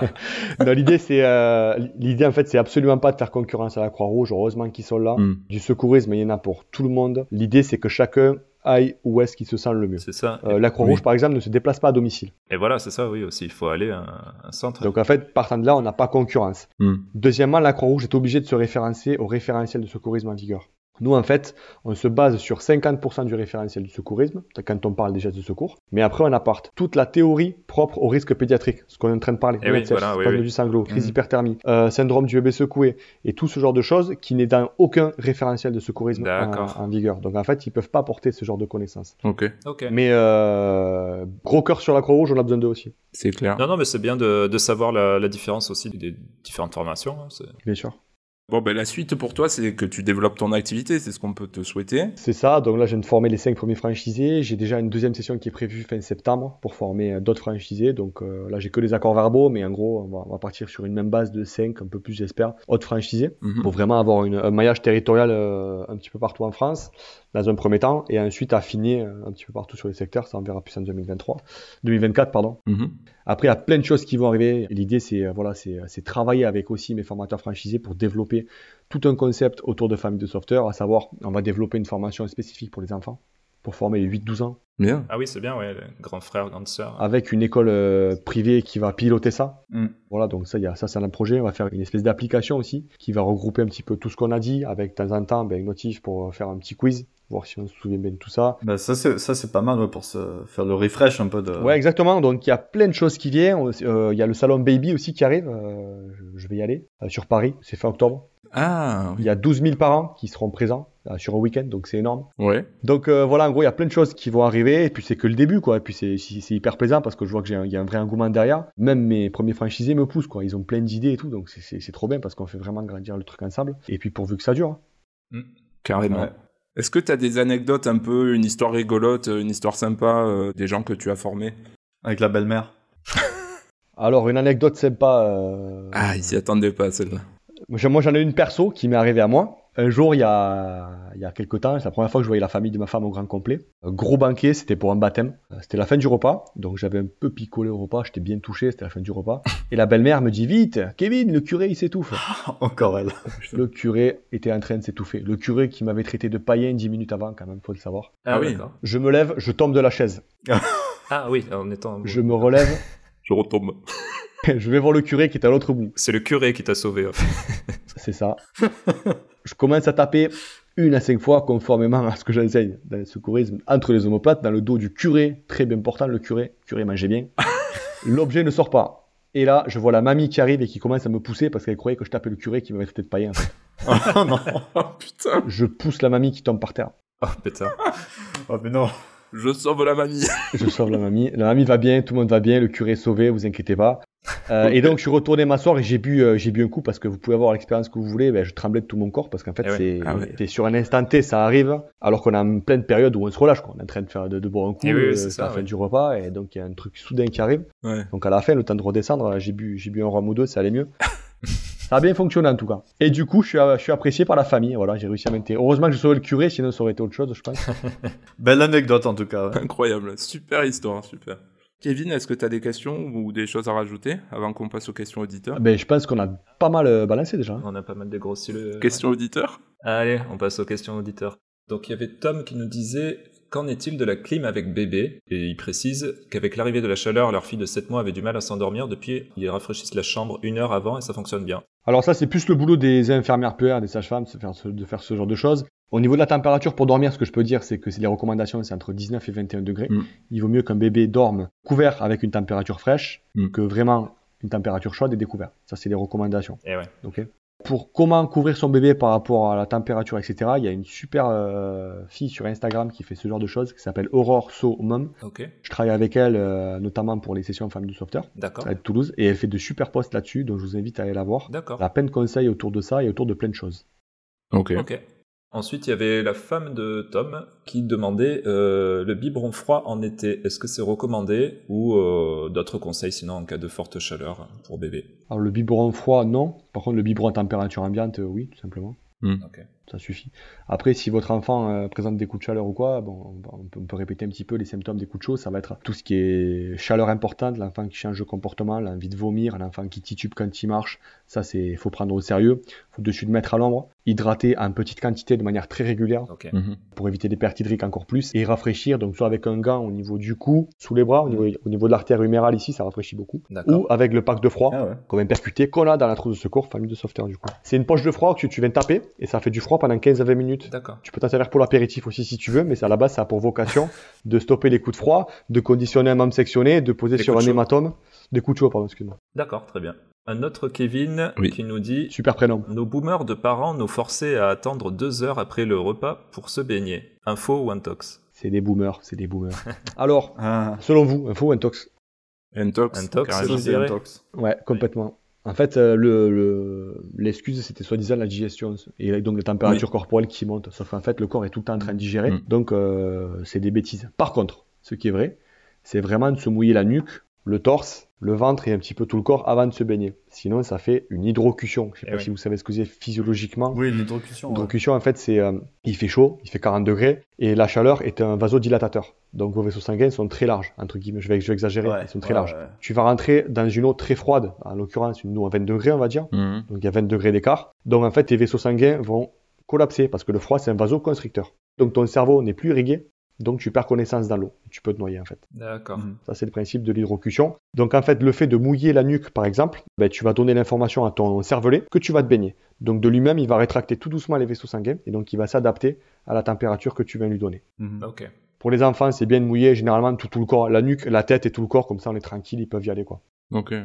non, l'idée c'est, euh, l'idée en fait, c'est absolument pas de faire concurrence à la Croix-Rouge. Heureusement qu'ils sont là. Hmm. Du secourisme, il y en a pour tout le monde. L'idée c'est que chacun aille où est-ce qu'il se sent le mieux. C'est ça. Euh, la Croix-Rouge, Oui. par exemple, ne se déplace pas à domicile. Et voilà, c'est ça, oui, aussi. Il faut aller à un, un centre. Donc en fait, partant de là, on n'a pas concurrence. Hmm. Deuxièmement, la Croix-Rouge est obligée de se référencer au référentiel de secourisme en vigueur. Nous, en fait, on se base sur 50% du référentiel du secourisme, quand on parle des gestes de secours. Mais après, on apporte toute la théorie propre au risque pédiatrique, ce qu'on est en train de parler. Eh oui, voilà, oui, oui. du sanglot, crise Mhm. hyperthermie, euh, syndrome du bébé secoué, et tout ce genre de choses qui n'est dans aucun référentiel de secourisme en, en vigueur. Donc, en fait, ils peuvent pas porter ce genre de connaissances. Ok, Ok. Mais euh, gros cœur sur la Croix-Rouge, on a besoin d'eux aussi, c'est clair. Non, non, mais c'est bien de, de savoir la, la différence aussi des différentes formations. hein, bien sûr. Bon, ben la suite pour toi, c'est que tu développes ton activité, c'est ce qu'on peut te souhaiter. C'est ça, donc là je viens de former les cinq premiers franchisés, j'ai déjà une deuxième session qui est prévue fin septembre pour former euh, d'autres franchisés, donc euh, là j'ai que les accords verbaux, mais en gros on va, on va partir sur une même base de 5, un peu plus j'espère, autres franchisés, Mhm. pour vraiment avoir une- un maillage territorial euh, un petit peu partout en France, dans un premier temps, et ensuite affiner euh, un petit peu partout sur les secteurs, ça on verra plus en 2023, 2024 pardon. Mhm. Après, il y a plein de choses qui vont arriver. L'idée, c'est euh, voilà, c'est c'est travailler avec aussi mes formateurs franchisés pour développer tout un concept autour de famille de sauveteurs, à savoir, on va développer une formation spécifique pour les enfants, pour former les 8-12 ans, Bien. Ah oui, c'est bien, ouais, les grands frères, grandes sœurs. avec une école euh, privée qui va piloter ça. Mm. Voilà, donc ça, y a, ça c'est un projet. On va faire une espèce d'application aussi qui va regrouper un petit peu tout ce qu'on a dit, avec de temps en temps ben, une notif pour faire un petit quiz, voir si on se souvient bien de tout ça. Bah, ça, c'est, ça, c'est pas mal pour se faire le refresh un peu de. Ouais, exactement. Donc il y a plein de choses qui viennent. On- euh, Il y a le salon Baby aussi qui arrive. euh, je, vais y aller euh, sur Paris. C'est fin octobre. Ah, Il y a 12 000 parents qui seront présents euh, sur un week-end, donc c'est énorme. ouais. Donc euh, voilà, en gros, il y a plein de choses qui vont arriver, et puis c'est que le début, quoi. Et puis c'est hyper plaisant parce que je vois qu'il y a un vrai engouement derrière. Même mes premiers franchisés me poussent, quoi. Ils ont plein d'idées et tout, donc c'est- c'est c'est trop bien parce qu'on fait vraiment grandir le truc ensemble. Et puis pourvu que ça dure. hein. Carrément. Ouais. Est-ce que tu as des anecdotes un peu, une histoire rigolote, une histoire sympa euh, des gens que tu as formés? Avec la belle-mère. Alors, une anecdote sympa. euh, Ah, ils s'y attendaient pas celle-là. Moi, moi, j'en ai une perso qui m'est arrivée à moi. Un jour, il y a, il y a quelques temps, c'est la première fois que je voyais la famille de ma femme au grand complet. Un gros banquet, c'était pour un baptême. Euh, C'était la fin du repas, donc j'avais un peu picolé au repas, j'étais bien touché, c'était la fin du repas. Et la belle-mère me dit Vite, Kevin, le curé, il s'étouffe. Encore elle. Le curé était en train de s'étouffer. Le curé qui m'avait traité de païen dix minutes avant, quand même, faut le savoir. Ah oui. d'accord. Je me lève, je tombe de la chaise. Ah oui, en étant. Je me relève, Je retombe. je vais voir le curé qui est à l'autre bout. C'est le curé qui t'a sauvé. en fait. C'est ça. Je commence à taper une à cinq fois, conformément à ce que j'enseigne dans le secourisme, entre les omoplates, dans le dos du curé, très bien portant, le curé. Le curé mangeait bien. L'objet ne sort pas. Et là, je vois la mamie qui arrive et qui commence à me pousser parce qu'elle croyait que je tapais le curé qui m'avait traité de païen. oh non. Oh putain, Je pousse la mamie qui tombe par terre. Oh putain. Oh mais non. Je sauve la mamie. Je sauve la mamie. La mamie va bien, tout le monde va bien, le curé est sauvé, vous inquiétez pas. Euh, et donc je suis retourné m'asseoir et j'ai bu, euh, j'ai bu un coup parce que vous pouvez avoir l'expérience que vous voulez. Ben, je tremblais de tout mon corps parce qu'en fait Eh ouais. c'est, Ah ouais. c'est sur un instant T, ça arrive, alors qu'on est en pleine période où on se relâche. Quoi. On est en train de faire de, de boire un coup, Eh oui, euh, c'est la fin ouais. du repas et donc il y a un truc soudain qui arrive. Ouais. Donc à la fin, le temps de redescendre, j'ai bu, j'ai bu un rhum ou deux, ça allait mieux. ça a bien fonctionné en tout cas. Et du coup, je suis, je suis apprécié par la famille. Voilà, j'ai réussi à m'intéresser. Heureusement que j'ai sauvé le curé, sinon ça aurait été autre chose, je pense. Belle anecdote en tout cas. ouais. Incroyable, super histoire, super. Kevin, est-ce que tu as des questions ou des choses à rajouter avant qu'on passe aux questions auditeurs? Ben, je pense qu'on a pas mal euh, balancé déjà. hein. On a pas mal dégrossi le. Questions auditeurs? Allez, on passe aux questions auditeurs. Donc il y avait Tom qui nous disait Qu'en est-il de la clim avec bébé Et il précise qu'avec l'arrivée de la chaleur, leur fille de 7 mois avait du mal à s'endormir. Depuis, ils rafraîchissent la chambre une heure avant et ça fonctionne bien. Alors ça, c'est plus le boulot des infirmières PR, des sages-femmes, de faire, ce, de faire ce genre de choses. Au niveau de la température pour dormir, ce que je peux dire, c'est que les recommandations, c'est entre 19 et 21 degrés. Mm. Il vaut mieux qu'un bébé dorme couvert avec une température fraîche Mm. que vraiment une température chaude et découvert. Ça, c'est les recommandations. Et ouais. Pour comment couvrir son bébé par rapport à la température, etc., il y a une super euh, fille sur Instagram qui fait ce genre de choses, qui s'appelle Aurore So Mom. Ok, Je travaille avec elle, euh, notamment pour les sessions Femmes du Sauveteur, d'accord. à Toulouse, et elle fait de super posts là-dessus, donc je vous invite à aller la voir. D'accord. Elle a plein de conseils autour de ça et autour de plein de choses. Ok. Ok. Ensuite, il y avait la femme de Tom qui demandait euh, le biberon froid en été. Est-ce que c'est recommandé ou euh, d'autres conseils sinon en cas de forte chaleur pour bébé? Alors le biberon froid, non. Par contre, le biberon à température ambiante, euh, oui, tout simplement. Ok. Ça suffit. Après, si votre enfant euh, présente des coups de chaleur ou quoi, bon, on peut, on peut répéter un petit peu les symptômes des coups de chaud. Ça va être tout ce qui est chaleur importante, l'enfant qui change de comportement, l'envie de vomir, l'enfant qui titube quand il marche. Ça, c'est, faut prendre au sérieux. Faut de suite mettre à l'ombre. Hydrater en petite quantité de manière très régulière. Mhm. pour éviter les pertes hydriques encore plus et rafraîchir, donc soit avec un gant au niveau du cou, sous les bras, au niveau, au niveau de l'artère humérale ici, ça rafraîchit beaucoup, D'accord. ou avec le pack de froid, Ah ouais. comme un percuté qu'on a dans la trousse de secours, famille de sauveteurs du coup. C'est une poche de froid que tu viens taper et ça fait du froid pendant 15 à 20 minutes. D'accord. Tu peux t'en servir pour l'apéritif aussi si tu veux, mais c'est à la base, ça a pour vocation de stopper les coups de froid, de conditionner un membre sectionné, de poser Des sur un chaud. hématome. Des coups de chaud, pardon, excuse-moi. D'accord, très bien. Un autre Kevin Oui. qui nous dit Super prénom. Nos boomers de parents nous forçaient à attendre deux heures après le repas pour se baigner. Info ou intox? C'est des boomers, c'est des boomers. Alors, Ah, selon vous, info ou intox? Intox. Intox, carrément. je dirais. un tox. Ouais, complètement. En fait, euh, le- le- l'excuse, c'était soi-disant la digestion et donc la température corporelle qui monte. Sauf qu'en fait, le corps est tout le temps en train de digérer, Mm. donc euh, c'est des bêtises. Par contre, ce qui est vrai, c'est vraiment de se mouiller la nuque, le torse, le ventre et un petit peu tout le corps avant de se baigner. Sinon, ça fait une hydrocution. Je sais Eh pas oui. si vous savez ce que c'est physiologiquement. Oui, l'hydrocution. ouais. L'hydrocution, en fait, c'est euh, il fait chaud, il fait 40 degrés, et la chaleur est un vasodilatateur. Donc vos vaisseaux sanguins sont très larges, entre guillemets, je vais, je vais exagérer, Ouais, ils sont très ouais, larges. ouais. Tu vas rentrer dans une eau très froide, en l'occurrence une eau à 20 degrés, on va dire. Mhm. Donc il y a 20 degrés d'écart. Donc en fait, tes vaisseaux sanguins vont collapser parce que le froid, c'est un vasoconstricteur. Donc ton cerveau n'est plus irrigué, donc tu perds connaissance dans l'eau. Tu peux te noyer en fait. D'accord. Mhm. Ça, c'est le principe de l'hydrocution. Donc, en fait, le fait de mouiller la nuque, par exemple, ben, tu vas donner l'information à ton cervelet que tu vas te baigner. Donc, de lui-même, il va rétracter tout doucement les vaisseaux sanguins et donc il va s'adapter à la température que tu viens lui donner. Mhm. Ok. Pour les enfants, c'est bien de mouiller généralement tout, tout le corps, la nuque, la tête et tout le corps, comme ça on est tranquille, ils peuvent y aller quoi.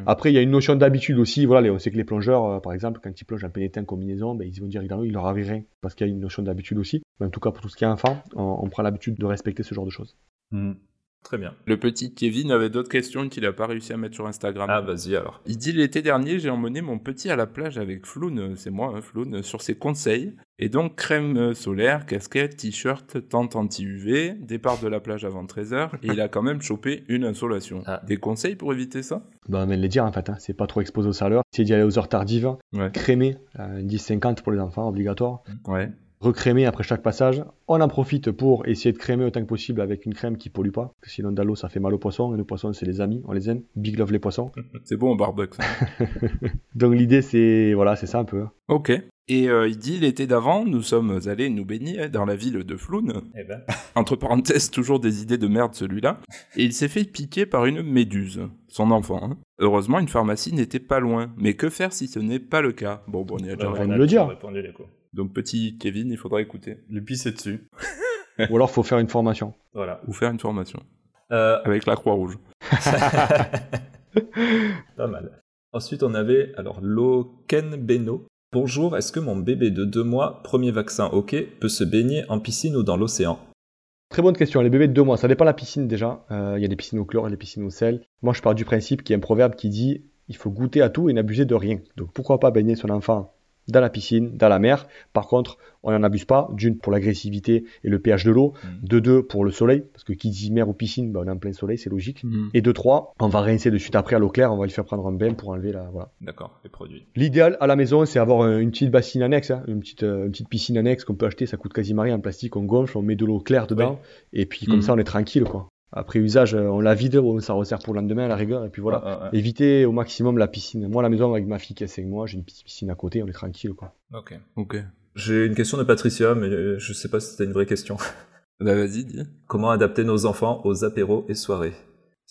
Après, il y a une notion d'habitude aussi. Voilà, on sait que les plongeurs, euh, par exemple, quand ils plongent en pénétrant combinaison, ben, ils vont dire il leur arrive rien. Parce qu'il y a une notion d'habitude aussi. Mais en tout cas, pour tout ce qui est enfant, on, on prend l'habitude de respecter ce genre de choses. Mhm. Très bien. Le petit Kevin avait d'autres questions qu'il n'a pas réussi à mettre sur Instagram. Ah, vas-y alors. Il dit l'été dernier, j'ai emmené mon petit à la plage avec Floun, euh, c'est moi, hein, Floun, euh, sur ses conseils. Et donc crème euh, solaire, casquette, t-shirt, tente anti-UV, départ de la plage avant 13h, et il a quand même chopé une insolation. Ah. Des conseils pour éviter ça? Ben, mais le dire en fait, hein, c'est pas trop exposé aux chaleurs. C'est d'y aller aux heures tardives, Ouais. crémer, euh, 10-50 pour les enfants, obligatoire. Ouais. Recrémer après chaque passage. On en profite pour essayer de crémer autant que possible avec une crème qui pollue pas. Parce que sinon, dans l'eau, ça fait mal aux poissons. Et nos poissons, c'est les amis, on les aime. Big love les poissons. C'est bon au barbecue. ça. Donc l'idée, c'est voilà, c'est ça un peu. hein. ok. Et euh, il dit l'été d'avant, nous sommes allés nous baigner dans la ville de Floun. Eh ben. Entre parenthèses, toujours des idées de merde celui-là. Et il s'est fait piquer par une méduse, son enfant. hein. Heureusement, une pharmacie n'était pas loin. Mais que faire si ce n'est pas le cas? Bon, bon, on y a déjà va répondu. nous le dire. Répondu, du coup. Donc petit Kevin, il faudra écouter. Lui pisser dessus. Ou alors, faut faire une formation. Voilà. Ou faire une formation. Euh, Avec la Croix-Rouge. Pas mal. Ensuite, on avait alors Loken Beno. Bonjour, est-ce que mon bébé de deux mois, premier vaccin ok, peut se baigner en piscine ou dans l'océan? Très bonne question. Les bébés de deux mois, ça dépend de la piscine déjà. Euh, Il y a des piscines au chlore et des piscines au sel. Moi, je pars du principe qu'il y a un proverbe qui dit il faut goûter à tout et n'abuser de rien. Donc pourquoi pas baigner son enfant dans la piscine, dans la mer. Par contre, on n'en abuse pas. D'une, pour l'agressivité et le pH de l'eau. Mm. De deux, pour le soleil. Parce que qui dit mer ou piscine, bah, on est en plein soleil, c'est logique. Mhm. Et de trois, on va rincer de suite après à l'eau claire. On va lui faire prendre un bain pour enlever la. Voilà. D'accord, les produits. L'idéal à la maison, c'est avoir une petite bassine annexe, hein, une, petite, euh, une petite piscine annexe qu'on peut acheter, ça coûte quasiment rien en plastique, on gonfle, on met de l'eau claire dedans, et puis comme Mhm. ça on est tranquille quoi. Après usage, euh, on la vide, on- ça resserre pour le lendemain à la rigueur, et puis voilà. Ah, ah, ah. Éviter au maximum la piscine. Moi à la maison avec ma fille qui a 5 mois, j'ai une petite piscine à côté, on est tranquille quoi. Ok. Ok. J'ai une question de Patricia, mais euh, je sais pas si c'était une vraie question. Bah vas-y, dis. Comment adapter nos enfants aux apéros et soirées?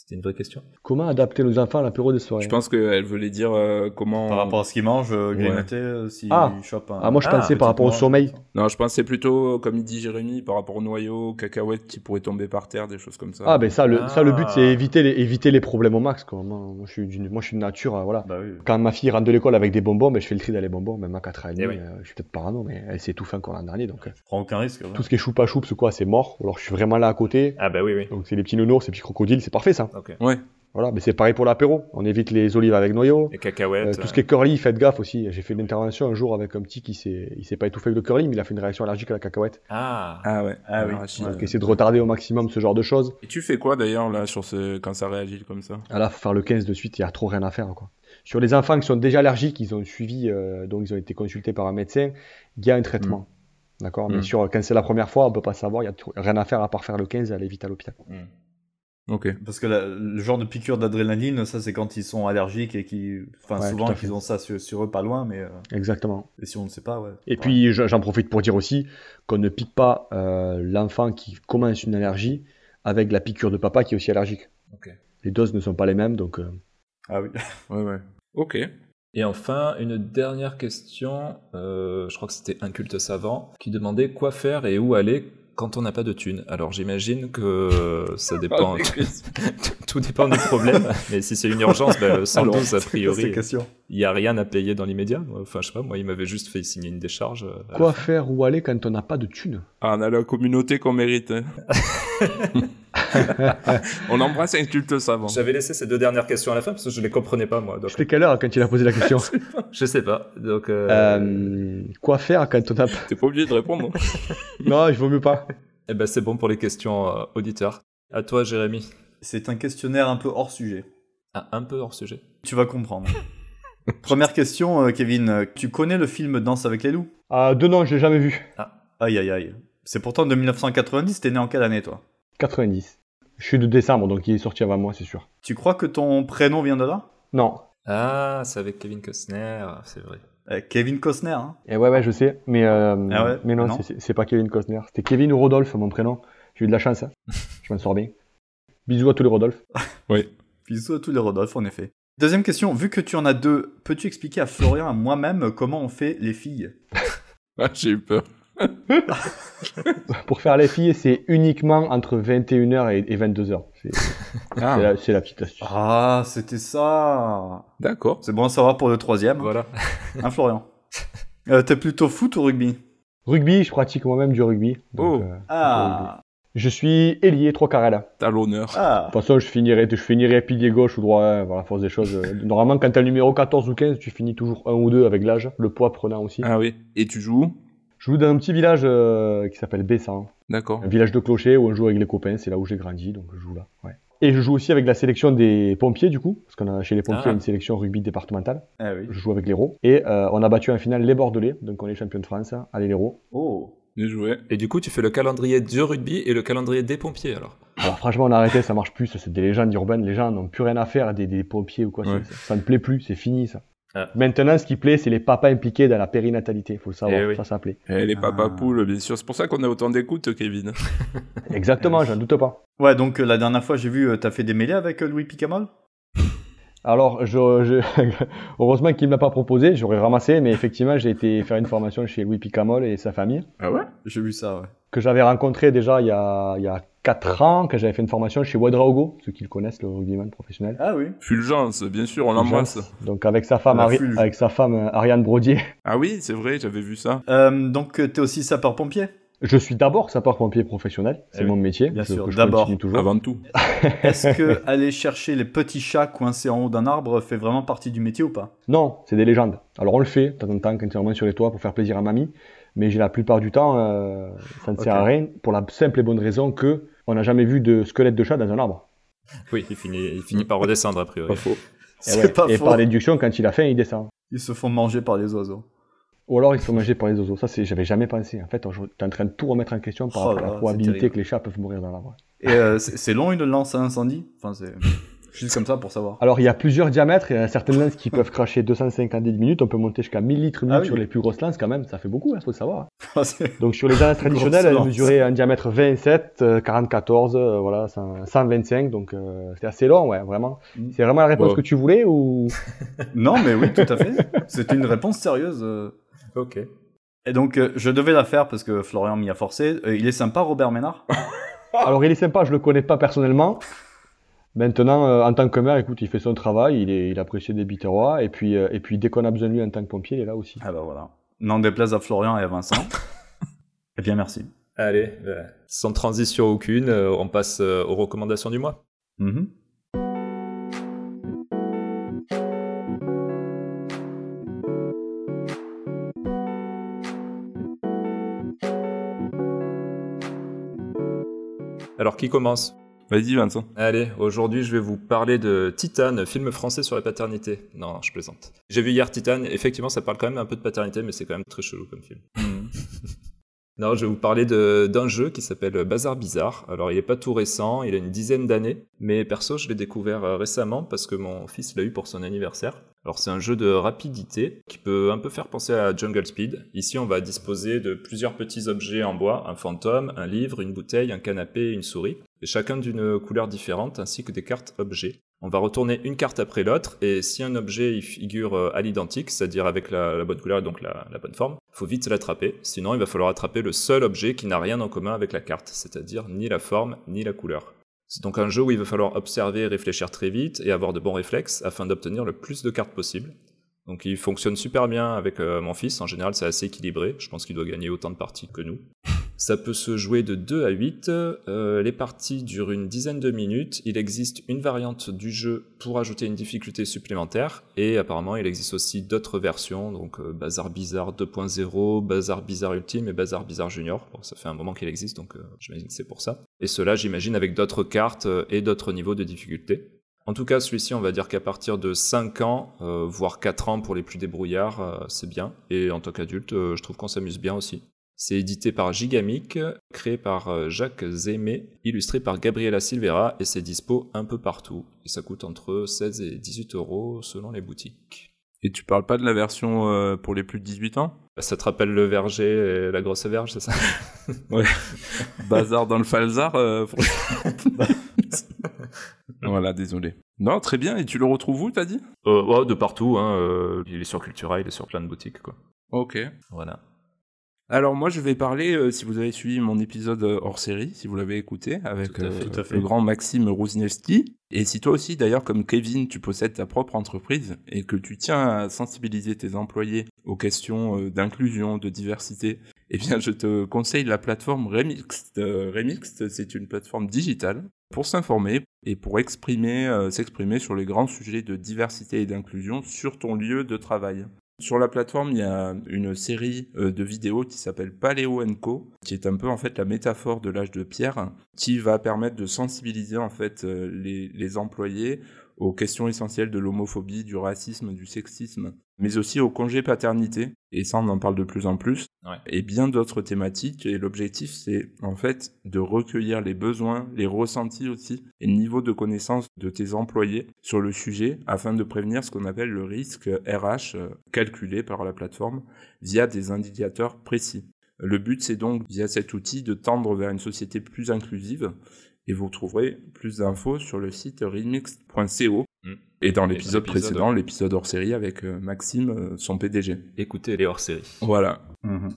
C'était une vraie question Comment adapter nos enfants à l'apéro de soirée Je pense qu'elle voulait dire euh, comment... Par rapport à ce qu'il mange, euh, grignoter, euh, s'il Ah. chope un. Ah, moi je Ah, pensais par rapport au sommeil. Non, je c'est plutôt, comme il dit Jérémy, par rapport au noyau, cacahuètes qui pourraient tomber par terre, des choses comme ça. Ah ben ça le, ça, le but Ah. c'est éviter les, éviter les problèmes au max quoi. Moi, moi, je suis d'une moi je suis de nature, euh, voilà. Bah oui. Quand ma fille rentre de l'école avec des bonbons, ben, je fais le tri dans les bonbons, même à 4 ans Eh oui. euh, je suis peut-être parano, mais elle s'est étouffée encore l'an dernier, donc euh, Je prends aucun risque. ouais. tout ce qui est choupa choups ou quoi, c'est mort. Ou alors je suis vraiment là à côté, Ah bah oui, oui. donc c'est les petits nounours, ces petits crocodiles, c'est parfait ça. Ouais. Voilà, mais c'est pareil pour l'apéro. On évite les olives avec noyau. Les Euh, cacahuètes. tout ce qui est curly, faites gaffe aussi. J'ai fait une intervention un jour avec un petit qui s'est, il s'est pas étouffé avec le curly, mais il a fait une réaction allergique à la cacahuète. Ah. Ah ouais. Ah oui. Arachide. Donc essayez de retarder au maximum ce genre de choses. Et tu fais quoi d'ailleurs là sur ce quand ça réagit comme ça? Ah là, faut faire le 15 de suite, il y a trop rien à faire quoi. Sur les enfants qui sont déjà allergiques, ils ont suivi, euh, donc ils ont été consultés par un médecin, il y a un traitement. D'accord? Mais Mm. sur, quand c'est la première fois, on peut pas savoir, il y a tout- rien à faire à part faire le 15 et aller vite à l'hôpital. Hmm. Ok. Parce que la- le genre de piqûre d'adrénaline, ça c'est quand ils sont allergiques et qui, enfin Ouais, souvent qu'ils ont ça sur, sur eux pas loin, mais euh, Exactement. et si on ne sait pas, ouais. Et Ouais. puis je- j'en profite pour dire aussi qu'on ne pique pas euh, l'enfant qui commence une allergie avec la piqûre de papa qui est aussi allergique. Ok. Les doses ne sont pas les mêmes, donc euh, ah oui. Ouais, ouais. Ok. Et enfin, une dernière question, euh, je crois que c'était un culte savant, qui demandait quoi faire et où aller quand on n'a pas de thunes. Alors j'imagine que ça dépend, tout dépend du problème, mais si c'est une urgence, ben, le 112 a priori, il n'y a rien à payer dans l'immédiat. Enfin, je sais pas, moi il m'avait juste fait signer une décharge. euh, quoi fin. faire ou aller quand on n'a pas de thunes Ah, on a la communauté qu'on mérite. hein. on embrasse un culte savant. J'avais laissé ces deux dernières questions à la fin parce que je les comprenais pas moi. Donc C'était quelle heure quand il a posé la question je sais pas. Donc euh, Euh, Quoi faire quand on n'a pas... T'es pas obligé de répondre. Non, je vaut mieux pas. eh ben, c'est bon pour les questions euh, auditeurs. À toi, Jérémy. C'est un questionnaire un peu hors sujet. Ah, un peu hors sujet. Tu vas comprendre. Première question, euh, Kevin. Tu connais le film Danse avec les loups? Ah, deux noms, je l'ai jamais vu. Aïe aïe aïe. C'est pourtant de 1990. T'es né en quelle année, toi? 90. Je suis de décembre, donc il est sorti avant moi, c'est sûr. Tu crois que ton prénom vient de là? Non. Ah, c'est avec Kevin Costner, c'est vrai. Euh, Kevin Costner, hein Et ouais, ouais, je sais, mais, euh, Ah ouais mais non, Non. c'est- c'est pas Kevin Costner. C'était Kevin ou Rodolphe, mon prénom. J'ai eu de la chance, hein. je m'en sors bien. Bisous à tous les Rodolphe. Oui. Bisous à tous les Rodolphe, en effet. Deuxième question, vu que tu en as deux, peux-tu expliquer à Florian à moi-même comment on fait les filles? Ah, j'ai eu peur. Pour faire les filles, c'est uniquement entre 21h et, et 22h. C'est Ah, c'est la, c'est la petite astuce. Ah, c'était ça d'accord. C'est bon à savoir pour le troisième, Voilà. hein Florian? Euh, T'es plutôt foot ou rugby? Rugby, je pratique moi-même du rugby. donc, Oh. euh, Ah je suis ailier, trois carrés là. T'as l'honneur. Ah De toute façon, je finirai, je finirai pilier gauche ou droit, hein, voilà, force des choses. Euh, Normalement, quand t'as le numéro 14 ou 15, tu finis toujours un ou deux avec l'âge, le poids prenant aussi. Ah oui. Et tu joues? Je joue dans un petit village euh, qui s'appelle Bessan, D'accord. un village de clochers où on joue avec les copains, c'est là où j'ai grandi, donc je joue là. Ouais. Et je joue aussi avec la sélection des pompiers, du coup, parce qu'on a chez les pompiers Ah. une sélection rugby départementale. Ah oui. Je joue avec l'Hérault. Et euh, on a battu en finale les Bordelais, donc on est champion de France, allez l'Hérault. Oh Bien joué. Et du coup, tu fais le calendrier du rugby et le calendrier des pompiers alors. Alors franchement, on a arrêté, ça marche plus, c'est des légendes urbaines, les gens n'ont plus rien à faire des, des pompiers ou quoi, Ouais. ça, ça ne plaît plus, c'est fini ça. Ah. Maintenant, ce qui plaît, c'est les papas impliqués dans la périnatalité, faut le savoir, Eh oui. ça, ça plaît. Eh, les Ah. papa poules, bien sûr. C'est pour ça qu'on a autant d'écoute, Kevin. Exactement, j'en doute pas. Ouais, donc euh, la dernière fois, j'ai vu, euh, t'as fait des mêlées avec euh, Louis Picamol? Alors, je, je- heureusement qu'il ne m'a pas proposé, j'aurais ramassé, mais effectivement, j'ai été faire une formation chez Louis Picamol et sa famille, Ah ouais? J'ai vu ça, ouais. que j'avais rencontré déjà il y a, il y a 4 ans, quand j'avais fait une formation chez Ouedraogo, ceux qui le connaissent, le rugbyman professionnel. Ah oui Fulgence, bien sûr, on l'embrasse. Donc avec sa femme, La Ari- avec sa femme euh, Ariane Brodier. Ah oui, c'est vrai, j'avais vu ça. Euh, Donc, euh, t'es aussi sapeur-pompier? Je suis d'abord sapeur-pompier professionnel, c'est Eh oui. mon métier. Bien sûr, que je d'abord. Avant tout. Est-ce que aller chercher les petits chats coincés en haut d'un arbre fait vraiment partie du métier ou pas? Non, c'est des légendes. Alors on le fait de temps en temps quand on remonte sur les toits pour faire plaisir à mamie, mais j'ai la plupart du temps, euh, ça ne sert à rien pour la simple et bonne raison que on n'a jamais vu de squelette de chat dans un arbre. Oui, il finit, il finit par redescendre a priori. Pas faux. Et, C'est ouais. pas Et faux. par déduction, quand il a faim, il descend. Ils se font manger par les oiseaux. Ou alors ils sont mangés par les oiseaux. Ça, c'est, j'avais jamais pensé. En fait, tu es en train de tout remettre en question par Oh rapport à la c'est probabilité que les chats peuvent mourir dans l'arbre. Et euh, c'est c'est long une lance à incendie? Enfin, c'est juste comme ça pour savoir. Alors il y a plusieurs diamètres, il y a certaines lances qui peuvent cracher 250 litres minutes, on peut monter jusqu'à 1000 litres minute Ah oui. sur les plus grosses lances quand même, ça fait beaucoup, il faut le savoir. Ah, c'est- Donc sur les lances traditionnelles, elles mesuraient un diamètre 27, euh, 44, euh, voilà, 100 125, donc euh, c'était assez long, ouais, vraiment. Mm. C'est vraiment la réponse que tu voulais ou non, mais oui, tout à fait. C'était une réponse sérieuse. Ok. Et donc, euh, je devais la faire parce que Florian m'y a forcé. Euh, il est sympa, Robert Ménard? Alors il est sympa, je le connais pas personnellement. Maintenant, euh, en tant que maire, écoute, il fait son travail, il, est, il apprécie des biterrois, et puis, euh, et puis dès qu'on a besoin de lui en tant que pompier, il est là aussi. Ah bah voilà. N'en déplaise à Florian et à Vincent. eh bien, merci. Allez, euh, sans transition aucune, euh, on passe euh, aux recommandations du mois. Mhm. Alors qui commence Vas-y, Vincent. Allez, aujourd'hui je vais vous parler de Titan, film français sur la paternité. Non, je plaisante. J'ai vu hier Titan, effectivement ça parle quand même un peu de paternité, mais c'est quand même très chelou comme film. Mhm. Non, je vais vous parler d'un jeu qui s'appelle Bazar Bizarre. Alors, il est pas tout récent, il a une dizaine d'années, mais perso, je l'ai découvert euh, récemment parce que mon fils l'a eu pour son anniversaire. Alors, c'est un jeu de rapidité qui peut un peu faire penser à Jungle Speed. Ici, on va disposer de plusieurs petits objets en bois, un fantôme, un livre, une bouteille, un canapé une souris, et chacun d'une couleur différente, ainsi que des cartes objets. On va retourner une carte après l'autre, et si un objet il figure euh, à l'identique, c'est-à-dire avec la, bonne couleur et donc la, bonne forme, il faut vite l'attraper, sinon il va falloir attraper le seul objet qui n'a rien en commun avec la carte, c'est-à-dire ni la forme ni la couleur. C'est donc un jeu où il va falloir observer réfléchir très vite et avoir de bons réflexes afin d'obtenir le plus de cartes possible. Donc il fonctionne super bien avec euh, mon fils, en général c'est assez équilibré, je pense qu'il doit gagner autant de parties que nous. Ça peut se jouer de 2 à 8. Euh, les parties durent une dizaine de minutes. Il existe une variante du jeu pour ajouter une difficulté supplémentaire. Et apparemment, il existe aussi d'autres versions. Donc euh, Bazar Bizarre 2.0, Bazar Bizarre Ultime et Bazar Bizarre Junior. Bon, ça fait un moment qu'il existe, donc j'imagine que c'est pour ça. Et cela, j'imagine, avec d'autres cartes et d'autres niveaux de difficulté. En tout cas, celui-ci, on va dire qu'à partir de 5 ans, voire 4 ans pour les plus débrouillards, c'est bien. Et en tant qu'adulte, je trouve qu'on s'amuse bien aussi. C'est édité par Gigamic, créé par euh, Jacques Zémé, illustré par Gabriela Silvera et c'est dispo un peu partout. Et ça coûte entre 16 et 18 euros selon les boutiques. Et tu parles pas de la version euh, pour les plus de 18 ans? Ça te rappelle le verger et la grosse verge, c'est ça? Ouais. Bazar dans le falzar. Euh, voilà, désolé. Non, très bien. Et tu le retrouves où, t'as dit? Euh, De partout. Hein, il est sur Cultura, il est sur plein de boutiques, quoi. Ok. Voilà. Alors moi je vais parler, euh, si vous avez suivi mon épisode euh, hors série, si vous l'avez écouté, avec euh, le grand Maxime Rosinewski, et si toi aussi d'ailleurs comme Kevin tu possèdes ta propre entreprise et que tu tiens à sensibiliser tes employés aux questions d'inclusion, de diversité, eh bien je te conseille la plateforme Remixed. Remixed c'est une plateforme digitale pour s'informer et pour exprimer, s'exprimer sur les grands sujets de diversité et d'inclusion sur ton lieu de travail. Sur la plateforme, il y a une série euh, de vidéos qui s'appelle Paléo Co, qui est un peu en fait la métaphore de l'âge de pierre, qui va permettre de sensibiliser en fait euh, les, les employés aux questions essentielles de l'homophobie, du racisme, du sexisme, mais aussi au congé paternité, et ça on en parle de plus en plus, et bien d'autres thématiques, et l'objectif c'est en fait de recueillir les besoins, les ressentis aussi, et le niveau de connaissance de tes employés sur le sujet, afin de prévenir ce qu'on appelle le risque RH euh, calculé par la plateforme via des indicateurs précis. Le but, c'est donc, via cet outil, de tendre vers une société plus inclusive et vous trouverez plus d'infos sur le site remix.co. Mm. Et dans l'épisode précédent, l'épisode hors série avec euh, Maxime, euh, son PDG. Écoutez les hors série. Voilà. Mm-hmm.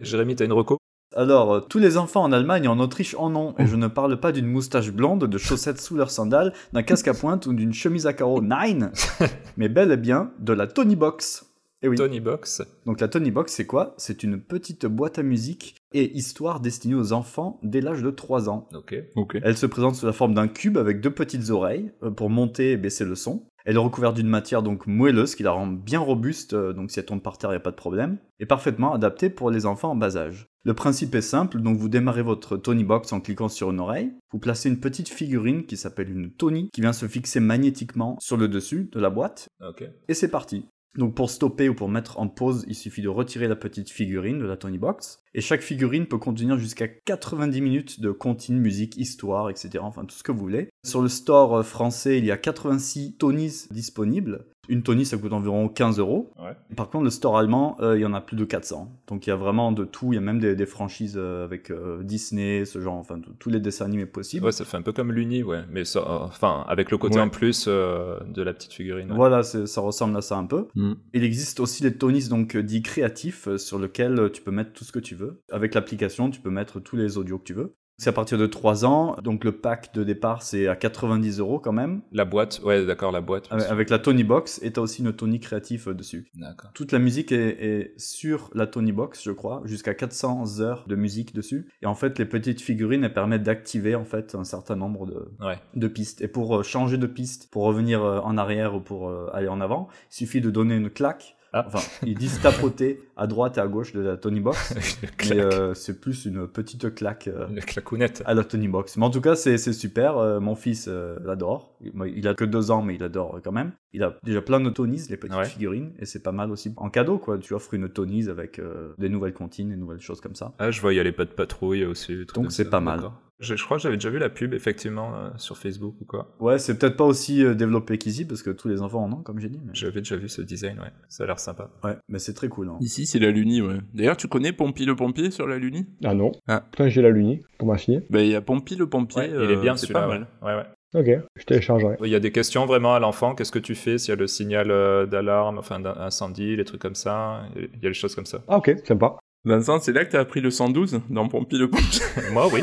Jérémy, t'as une reco? Alors, euh, tous les enfants en Allemagne et en Autriche en ont, et je ne parle pas d'une moustache blonde, de chaussettes sous leurs sandales, d'un casque à pointe ou d'une chemise à carreaux nine, mais bel et bien de la Tony Box. Et eh oui. Tony Box. Donc la Tony Box, c'est quoi? C'est une petite boîte à musique et histoire destinée aux enfants dès l'âge de 3 ans. Ok. Elle se présente sous la forme d'un cube avec deux petites oreilles euh, pour monter et baisser le son. Elle est recouverte d'une matière donc moelleuse qui la rend bien robuste, euh, donc si elle tombe par terre, il n'y a pas de problème, et parfaitement adaptée pour les enfants en bas âge. Le principe est simple, donc vous démarrez votre Tony Box en cliquant sur une oreille, vous placez une petite figurine qui s'appelle une Tony, qui vient se fixer magnétiquement sur le dessus de la boîte, Ok. et c'est parti. Donc pour stopper ou pour mettre en pause, il suffit de retirer la petite figurine de la Tony Box. Et chaque figurine peut contenir jusqu'à 90 minutes de continue, musique, histoire, etc. Enfin tout ce que vous voulez. Sur le store français, il y a 86 Tonys disponibles. Une Tony, ça coûte environ 15 euros. Par contre, le store allemand, euh, il y en a plus de 400. Donc il y a vraiment de tout. Il y a même des, franchises euh, avec euh, Disney, ce genre, enfin tous les dessins animés possibles. Ouais, ça fait un peu comme l'Uni, ouais. Mais ça, enfin, avec le côté en plus de la petite figurine. Voilà, ça ressemble à ça un peu. Mm. Il existe aussi les Tonys donc dits créatifs sur lesquels tu peux mettre tout ce que tu veux. Avec l'application, tu peux mettre tous les audios que tu veux. C'est à partir de 3 ans, donc le pack de départ c'est à 90 euros quand même. La boîte, ouais d'accord, la boîte. Avec, la Tony Box, et t'as aussi une Tony créatif euh, dessus. D'accord. Toute la musique est, sur la Tony Box, je crois, jusqu'à 400 heures de musique dessus. Et en fait, les petites figurines, elles permettent d'activer en fait un certain nombre de, de pistes. Et pour euh, changer de piste, pour revenir euh, en arrière ou pour aller en avant, il suffit de donner une claque Ah. Enfin, ils disent tapoter à droite et à gauche de la Tony Box. Mais euh, c'est plus une petite claque euh, clacounette. à la Tony Box. Mais en tout cas, c'est super. euh, mon fils euh, l'adore. Il, il a que deux ans, mais il adore quand même. Il a déjà plein de Tonys, les petites Ouais. figurines, et c'est pas mal aussi. En cadeau, quoi. Tu offres une Tonys avec des nouvelles comptines, des nouvelles choses comme ça. Ah, je vois, il y a les pas de patrouille aussi. Donc c'est pas mal. Je, je crois que j'avais déjà vu la pub, effectivement, euh, sur Facebook ou quoi. Ouais, c'est peut-être pas aussi euh, développé qu'ici, parce que tous les enfants en ont, comme j'ai dit. Mais... J'avais déjà vu ce design, ouais. Ça a l'air sympa. Ouais, mais c'est très cool. hein. Ici, c'est la Luni, ouais. D'ailleurs, tu connais Pompy le pompier sur la Luni? Ah non. Ah. Putain, j'ai la Luni pour ma fille. Ben, il y a Pompy le pompier. Ouais, il est euh, bien c'est celui-là. pas ouais. mal. Ouais, ouais. Ok, je téléchargerai. Il y a des questions vraiment à l'enfant. Qu'est-ce que tu fais s'il y a le signal euh, d'alarme, enfin d'incendie, les trucs comme ça? Il y a les choses comme ça. Ah ok, sympa. Vincent, c'est là que t'as appris le 112 dans Pompy le pompier. Moi, oui.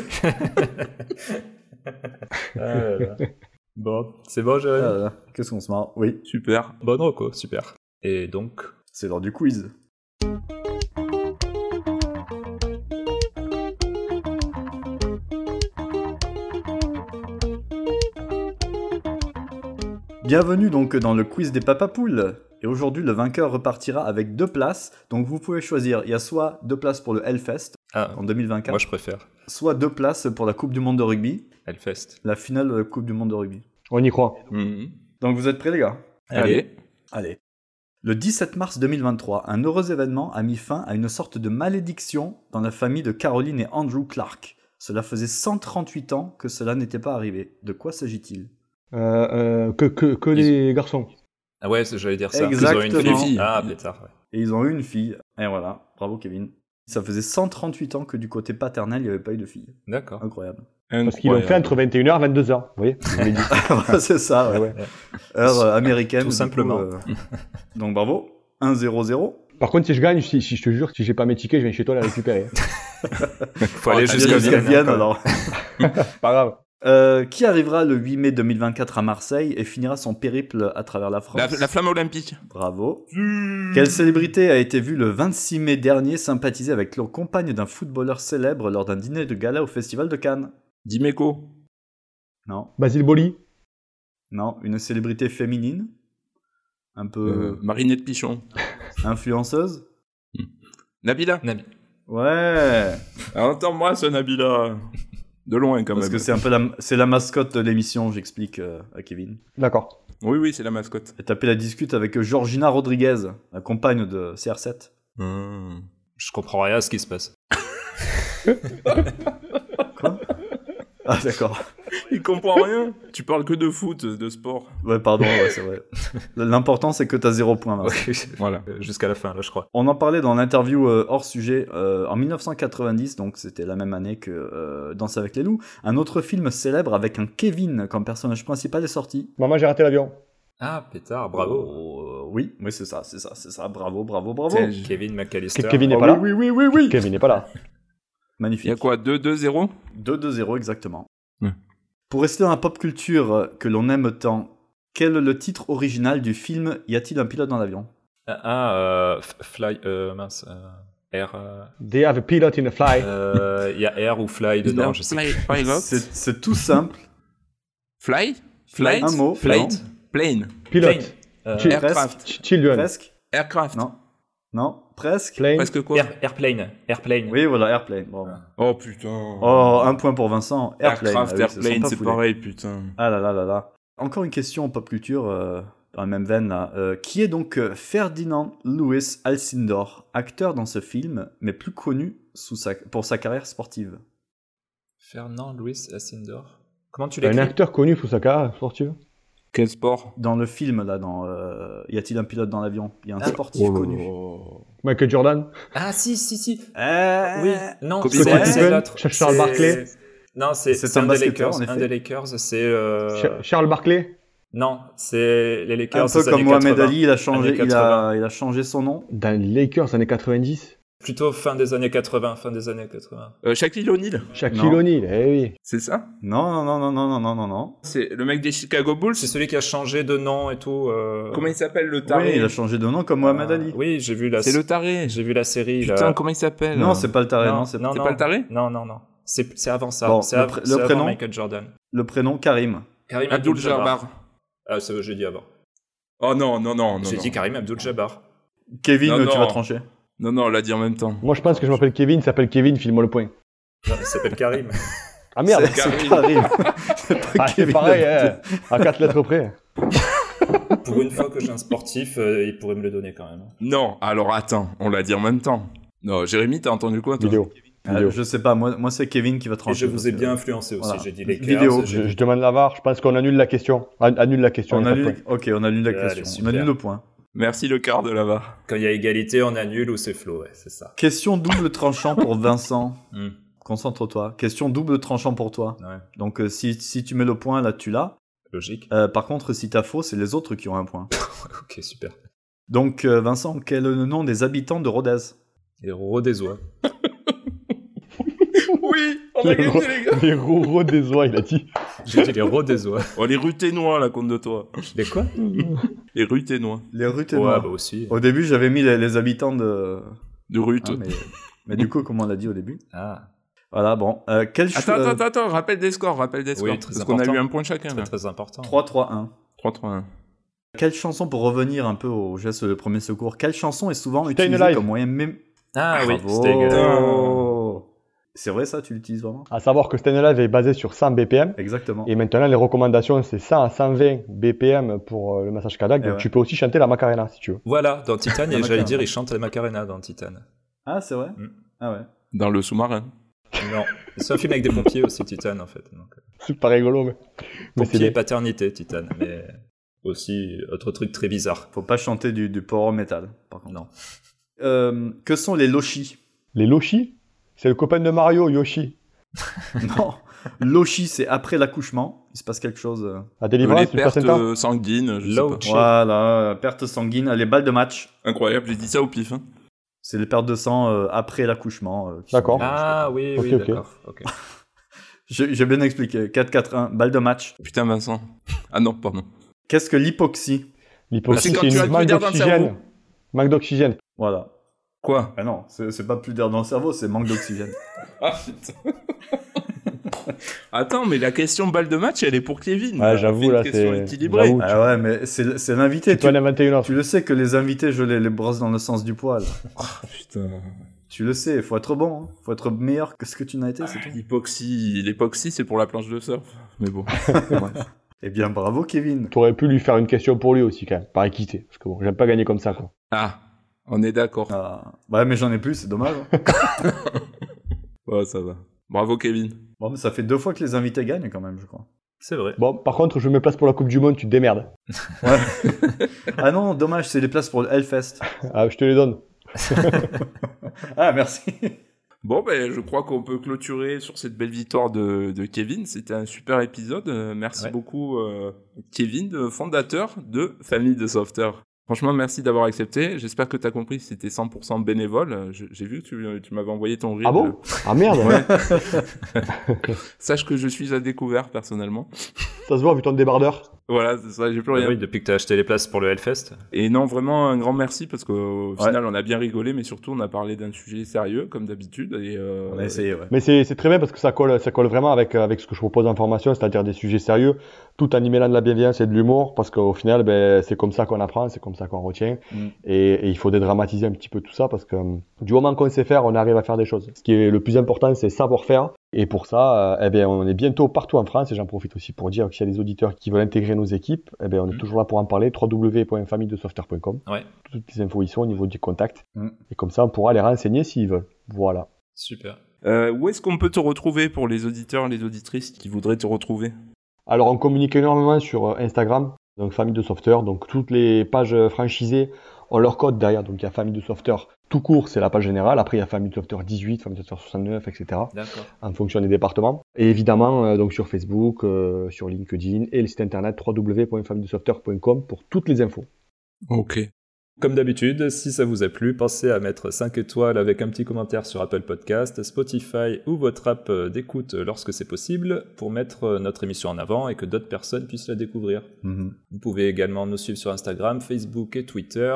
bon, c'est bon, Ah Jérémy là, Qu'est-ce qu'on se marre? Oui, Super. Bonne reco, super. Et donc, c'est l'heure du quiz. Bienvenue donc dans le quiz des papapoules. Et aujourd'hui, le vainqueur repartira avec deux places. Donc vous pouvez choisir. Il y a soit deux places pour le Hellfest ah, en 2024, moi je préfère soit deux places pour la Coupe du Monde de rugby, Hellfest. la finale de la Coupe du Monde de rugby. On y croit. Mhm. Donc vous êtes prêts les gars? Allez. Allez. Le 17 mars 2023, un heureux événement a mis fin à une sorte de malédiction dans la famille de Caroline et Andrew Clark. Cela faisait 138 ans que cela n'était pas arrivé. De quoi s'agit-il? Euh, euh, que que, que Ils- les garçons. Ah ouais, c'est- j'allais dire ça. Exactement. Ils ont une Les filles. Ah, pétard, ouais. Et ils ont eu une fille. Et voilà, bravo Kevin. Ça faisait 138 ans que du côté paternel, il n'y avait pas eu de fille. D'accord. Incroyable. Parce qu'ils l'ont fait entre 21h et 22h. Vous voyez C'est ça, ouais. Ouais. Heure euh, américaine. Tout coup, simplement. euh, Donc bravo. 1-0-0. Par contre, si je gagne, si, si je te jure, si j'ai pas mes tickets, je viens chez toi les récupérer. Faut Oh, aller t'as jusqu'à Vienne. Quoi. alors. Pas grave. Euh, qui arrivera le 8 mai 2024 à Marseille et finira son périple à travers la France La, la flamme olympique. Bravo. Quelle célébrité a été vue le 26 mai dernier sympathiser avec leur compagne d'un footballeur célèbre lors d'un dîner de gala au Festival de Cannes? Dimeco. Non, Basile Boli. non, une célébrité féminine, un peu Euh, Marinette Pichon. influenceuse. Nabila. Nabi. Ouais, Alors, Entends-moi, ce Nabila. De loin, quand parce même. que c'est un peu la, c'est la mascotte de l'émission, j'explique euh, à Kevin. D'accord. Oui, oui, c'est la mascotte. Et tapé la discute avec Georgina Rodriguez, la compagne de CR7. Hmm. Je comprends rien à ce qui se passe. Ah d'accord. Il comprend rien. tu parles que de foot, de sport. Ouais, pardon, ouais, c'est vrai. L'important c'est que t'as zéro point. Vincent. Voilà. Jusqu'à la fin, là, je crois. On en parlait dans l'interview euh, hors sujet euh, en 1990, donc c'était la même année que euh, Danse avec les loups. Un autre film célèbre avec un Kevin comme personnage principal est sorti. Maman, j'ai raté l'avion. Ah, pétard, bravo. Oh, oui, oui, c'est ça, c'est ça, c'est ça. Bravo, bravo, bravo. Kevin McAllister. Kevin n'est Oh, pas là oui, oui, oui, oui. Kevin n'est pas là. Il Magnifique. y a quoi 2-2-0 2-2-0 exactement. Ouais. Pour rester dans la pop culture euh, que l'on aime tant, quel est le titre original du film Y a-t-il un pilote dans l'avion? Ah, ah, euh, Fly, euh, mince, euh, Air, euh, They have a pilot in a fly. euh, il y a Air ou Fly dedans, je sais Fly, plus. pilot. C'est tout simple. Fly? Flight Un mot. Flight Plane. Pilot. Plane. Euh, Aircraft. Ch- Children. Presque Aircraft. Non. Non, presque. Plane. Presque quoi Air- Airplane. Airplane. Oui, voilà, Airplane. Oh putain. Oh, un point pour Vincent. Airplane. Aircraft, Ah oui, Airplane, c'est pareil, putain. Ah là là là là. Encore une question en pop culture, euh, dans la même veine là. Euh, qui est donc euh, Ferdinand Louis Alcindor, acteur dans ce film, mais plus connu sous sa- pour sa carrière sportive? Fernand Louis Assindor. Comment tu Un l'écris? acteur connu sous sa carrière sportive? Quel sport Dans le film là, dans euh, Y a-t-il un pilote dans l'avion? Il y a un Ah. sportif connu. Michael Jordan? Ah, si, si, si. Euh, Oui, non, c'est l'autre. Charles Barkley. Non, c'est un un, des Lakers. Un des Lakers, c'est. euh, Ch- Charles Barkley. Non, c'est les Lakers. Un peu comme Mohamed 80. Ali, il a changé, Années il 80. a, il a changé son nom. Dans les Lakers années 90. Plutôt fin des années 80, fin des années 80. Euh, Shaquille O'Neal. Shaquille O'Neal, eh oui. C'est ça? Non, non, non, non, non, non, non, non. C'est le mec des Chicago Bulls? C'est celui qui a changé de nom et tout. Euh. Comment il s'appelle le taré? Oui, il a changé de nom comme ah, Mohamed Ali. Oui, j'ai vu la. C'est le taré. J'ai vu la série. Putain, comment il s'appelle? Non, c'est pas le taré. Non, non c'est pas le taré? Non, non, non. C'est avant ça. Bon, c'est av le, prénom? Michael Jordan. Le prénom Karim. Karim Abdul-Jabbar. Ah, c'est j'ai dit avant. Oh non, non, non, non. J'ai dit Karim Abdul-Jabbar. Kevin, tu vas trancher. Non, non, on l'a dit en même temps. Moi, je pense que je m'appelle Kevin, il s'appelle Kevin, file-moi le point. Non, il s'appelle Karim. Ah merde C'est c'est Karim. Karim. C'est pas Ah, pareil, hein, à quatre lettres près. Pour une fois que j'ai un sportif, euh, il pourrait me le donner quand même. Non, alors attends, on l'a dit en même temps. Non, Jérémy, t'as entendu quoi toi? Vidéo. Euh, Vidéo. je sais pas, moi, moi c'est Kevin qui va Et trancher. je vous ai bien influencé aussi. Voilà. J'ai dit les Vidéo. Je, je demande la VAR, je pense qu'on annule la question. An- Annule la question. On annule... Ok, on annule la Allez, question. super. On annule le point. Merci le quart de là-bas. Quand il y a égalité, on annule ou c'est Flo, ouais, c'est ça. Question double tranchant pour Vincent. Hmm. Concentre-toi. Question double tranchant pour toi. Ouais, Donc euh, si, si tu mets le point, là tu l'as. logique. Euh, par contre, si t'as faux, c'est les autres qui ont un point. Ok, super. Donc euh, Vincent, quel est le nom des habitants de Rodez? Les Rodésois. Oui, Les, gagné ro- les gars. les roros des oies, il a dit. J'ai dit les Rodésois. Oh, les ruténois, là, compte de toi. Les quoi? Les ruténois. Les rues Ouais, bah aussi. Au début, j'avais mis les, les habitants de. De Rute. Ah, mais... mais du coup, comme on l'a dit au début. Ah, Voilà, bon. Euh, quel Attends, euh, attends, attends, rappelle des scores, rappelle des scores. Oui, très parce qu'on a important. eu un point chacun, très là. très important. 3-3-1. 3-3-1. Quelle chanson, pour revenir un peu au geste de premier secours, quelle chanson est souvent Stay utilisée Alive. comme moyen même. Ah oui, Bravo. c'était égal. C'est vrai ça, tu l'utilises vraiment? À savoir que Alive est basé sur 100 BPM. Exactement. Et maintenant, les recommandations, c'est 100 à 120 BPM pour euh, le massage cardiaque. Et Donc, ouais. tu peux aussi chanter la Macarena si tu veux. Voilà, dans Titan, j'allais Macarena. dire, il chante la Macarena dans Titan. Ah, c'est vrai? Mm. Ah ouais. Dans le sous-marin. Non, c'est un film avec des pompiers aussi, Titan, en fait. Donc, C'est pas rigolo, mais. mais c'est pompiers et paternité, Titan, mais aussi autre truc très bizarre. Faut pas chanter du, du power metal, par contre. Non. Euh, que sont les lochis? Les Loshi, c'est le copain de Mario, Yoshi. Non. Lochi, c'est après l'accouchement. Il se passe quelque chose. euh. À les délivrance, du pertes euh, sanguines, je sais pas. Voilà, euh, perte sanguine, les balles de match. Incroyable, j'ai dit ça au pif. Hein. C'est les pertes de sang euh, après l'accouchement. euh, D'accord. Ah oui, oui, Ok, ok. d'accord. ok. J'ai j'ai bien expliqué. 4-4-1, balle de match. Putain, Vincent. Ah non, pardon. Qu'est-ce que l'hypoxie? L'hypoxie, c'est une manque d'oxygène. Manque d'oxygène. Voilà. Quoi Ah non, c'est c'est pas plus d'air dans le cerveau, c'est manque d'oxygène. Ah putain. Attends, mais la question balle de match, elle est pour Kevin. On j'avoue, là, question c'est- équilibrée. ah ouais, mais c'est c'est l'invité. Tu Tu, le sais que les invités, je les, les brosse dans le sens du poil. Putain. Tu le sais, faut être bon, hein. faut être meilleur que ce que tu n'as été, c'est tout. L'hypoxie, l'époxy, c'est pour la planche de surf. Mais bon. Bref. Eh bien, bravo Kevin. T'aurais pu lui faire une question pour lui aussi, quand même, par équité. Parce que bon, j'aime pas gagner comme ça, quoi. Ah, on est d'accord. Ah. Ouais, mais j'en ai plus, c'est dommage. hein. Ouais, ça va. Bravo, Kevin. Bon, mais ça fait deux fois que les invités gagnent quand même, je crois. C'est vrai. Bon, par contre, je me place pour la Coupe du Monde, tu te démerdes. Ouais. ah non, dommage, c'est les places pour le Hellfest. Ah, je te les donne. Ah, merci. Bon, ben, je crois qu'on peut clôturer sur cette belle victoire de, de Kevin. C'était un super épisode. Euh, merci Ouais. beaucoup, euh, Kevin, fondateur de Famille de Softer. Franchement, merci d'avoir accepté. J'espère que tu as compris que c'était 100% bénévole. Euh, J'ai vu que tu, tu m'avais envoyé ton reel. Ah bon? Ah merde Sache que je suis à découvert, personnellement. Ça se voit vu ton débardeur. Voilà, c'est ça, j'ai plus Ah rien. oui, depuis que tu as acheté les places pour le Hellfest. Et non, vraiment un grand merci parce qu'au Ouais. final, on a bien rigolé, mais surtout, on a parlé d'un sujet sérieux, comme d'habitude. Et, euh, On a essayé, ouais. Mais c'est c'est très bien parce que ça colle, ça colle vraiment avec, euh, avec ce que je propose en formation, c'est-à-dire des sujets sérieux, tout en y mêlant de la bienveillance et de l'humour, parce qu'au final, ben, c'est comme ça qu'on apprend, c'est comme ça qu'on retient. Mm. Et, et il faut dédramatiser un petit peu tout ça, parce que euh, du moment qu'on sait faire, on arrive à faire des choses. Ce qui est le plus important, c'est savoir faire. Et pour ça, euh, eh bien, on est bientôt partout en France, et j'en profite aussi pour dire que s'il y a des auditeurs qui veulent intégrer nos équipes, eh bien, on est Mm. toujours là pour en parler, www.familledesoftware.com. Ouais. Toutes les infos y sont au niveau du contact. Mm. Et comme ça, on pourra les renseigner s'ils veulent. Voilà. Super. Euh, où est-ce qu'on peut te retrouver pour les auditeurs, les auditrices qui voudraient te retrouver? Alors, on communique énormément sur euh, Instagram, donc famille de software. Donc, toutes les pages franchisées ont leur code derrière. Donc, il y a famille de software tout court, c'est la page générale. Après, il y a famille de software 18, famille de software 69, etc. D'accord. En fonction des départements. Et évidemment, euh, donc sur Facebook, euh, sur LinkedIn et le site internet www.familledesoftware.com pour toutes les infos. Ok. Comme d'habitude, si ça vous a plu, pensez à mettre 5 étoiles avec un petit commentaire sur Apple Podcast, Spotify ou votre app d'écoute lorsque c'est possible pour mettre notre émission en avant et que d'autres personnes puissent la découvrir. Mhm. Vous pouvez également nous suivre sur Instagram, Facebook et Twitter,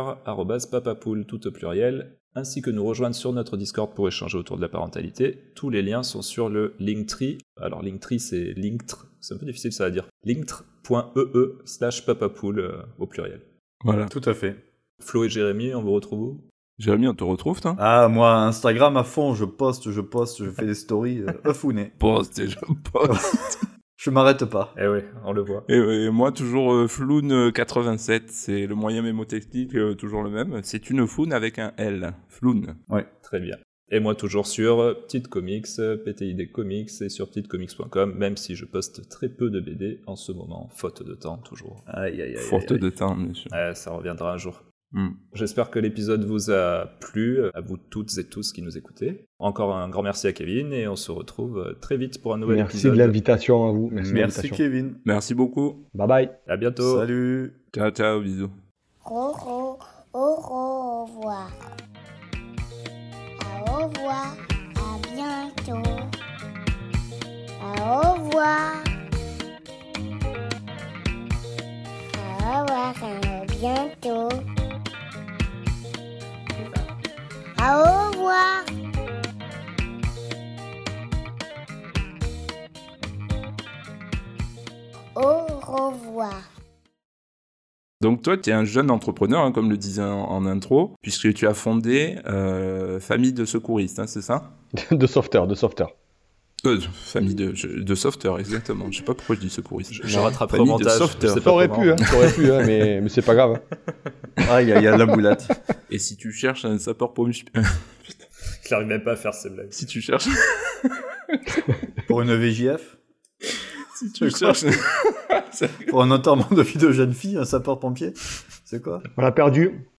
papapoule tout au pluriel, ainsi que nous rejoindre sur notre Discord pour échanger autour de la parentalité. Tous les liens sont sur le Linktree. Alors Linktree c'est Linktr, c'est un peu difficile ça à dire. Linktr.ee slash papapoule euh, au pluriel. Voilà. Tout à fait. Flo et Jérémy, on vous retrouve où? Jérémy, on te retrouve, toi? Ah, moi, Instagram à fond, je poste, je poste, je fais des stories. Euh. Poste et je poste. Je m'arrête pas. Eh oui, on le voit. et, et moi, toujours euh, Floun87, c'est le moyen mémotechnique, euh, toujours le même. C'est une Floun avec un L. Floun. Très bien. Et moi, toujours sur euh, Petite Comics, euh, PTID Comics et sur petitecomics.com, même si je poste très peu de BD en ce moment, faute de temps, toujours. Aïe, aïe, aïe. Faute aïe, aïe. de temps, bien sûr. Ouais, ça reviendra un jour. Hmm. J'espère que l'épisode vous a plu, à vous toutes et tous qui nous écoutez. Encore un grand merci à Kevin et on se retrouve euh, très vite pour un nouvel Merci épisode. de l'invitation à vous. Merci, Merci. Kevin. Merci beaucoup. Bye bye. À bientôt. Salut. Ciao, ciao, bisous. Au, au, au, au revoir. Au revoir. À bientôt. Au revoir. Au revoir. À bientôt. Au revoir. Au revoir. Donc toi, tu es un jeune entrepreneur, hein, comme le disais en, en intro, puisque tu as fondé euh, Famille de secouristes, hein, c'est ça? De sauveteur, de sauveteur. Euh, Famille de, de exactement. Je sais pas pourquoi je dis secouristes. Je, je rattraperai au Famille de montage. comment. pu, hein, ça aurait pu, hein, mais, mais c'est pas grave. Aïe, aïe, aïe, la boulette. Et si tu cherches un sapeur-pompier... Je n'arrive même pas à faire ces blagues. si tu cherches... Pour une VJF si tu cherches... Pour un enterrement de vie de jeune fille, un sapeur-pompier C'est quoi? On a perdu.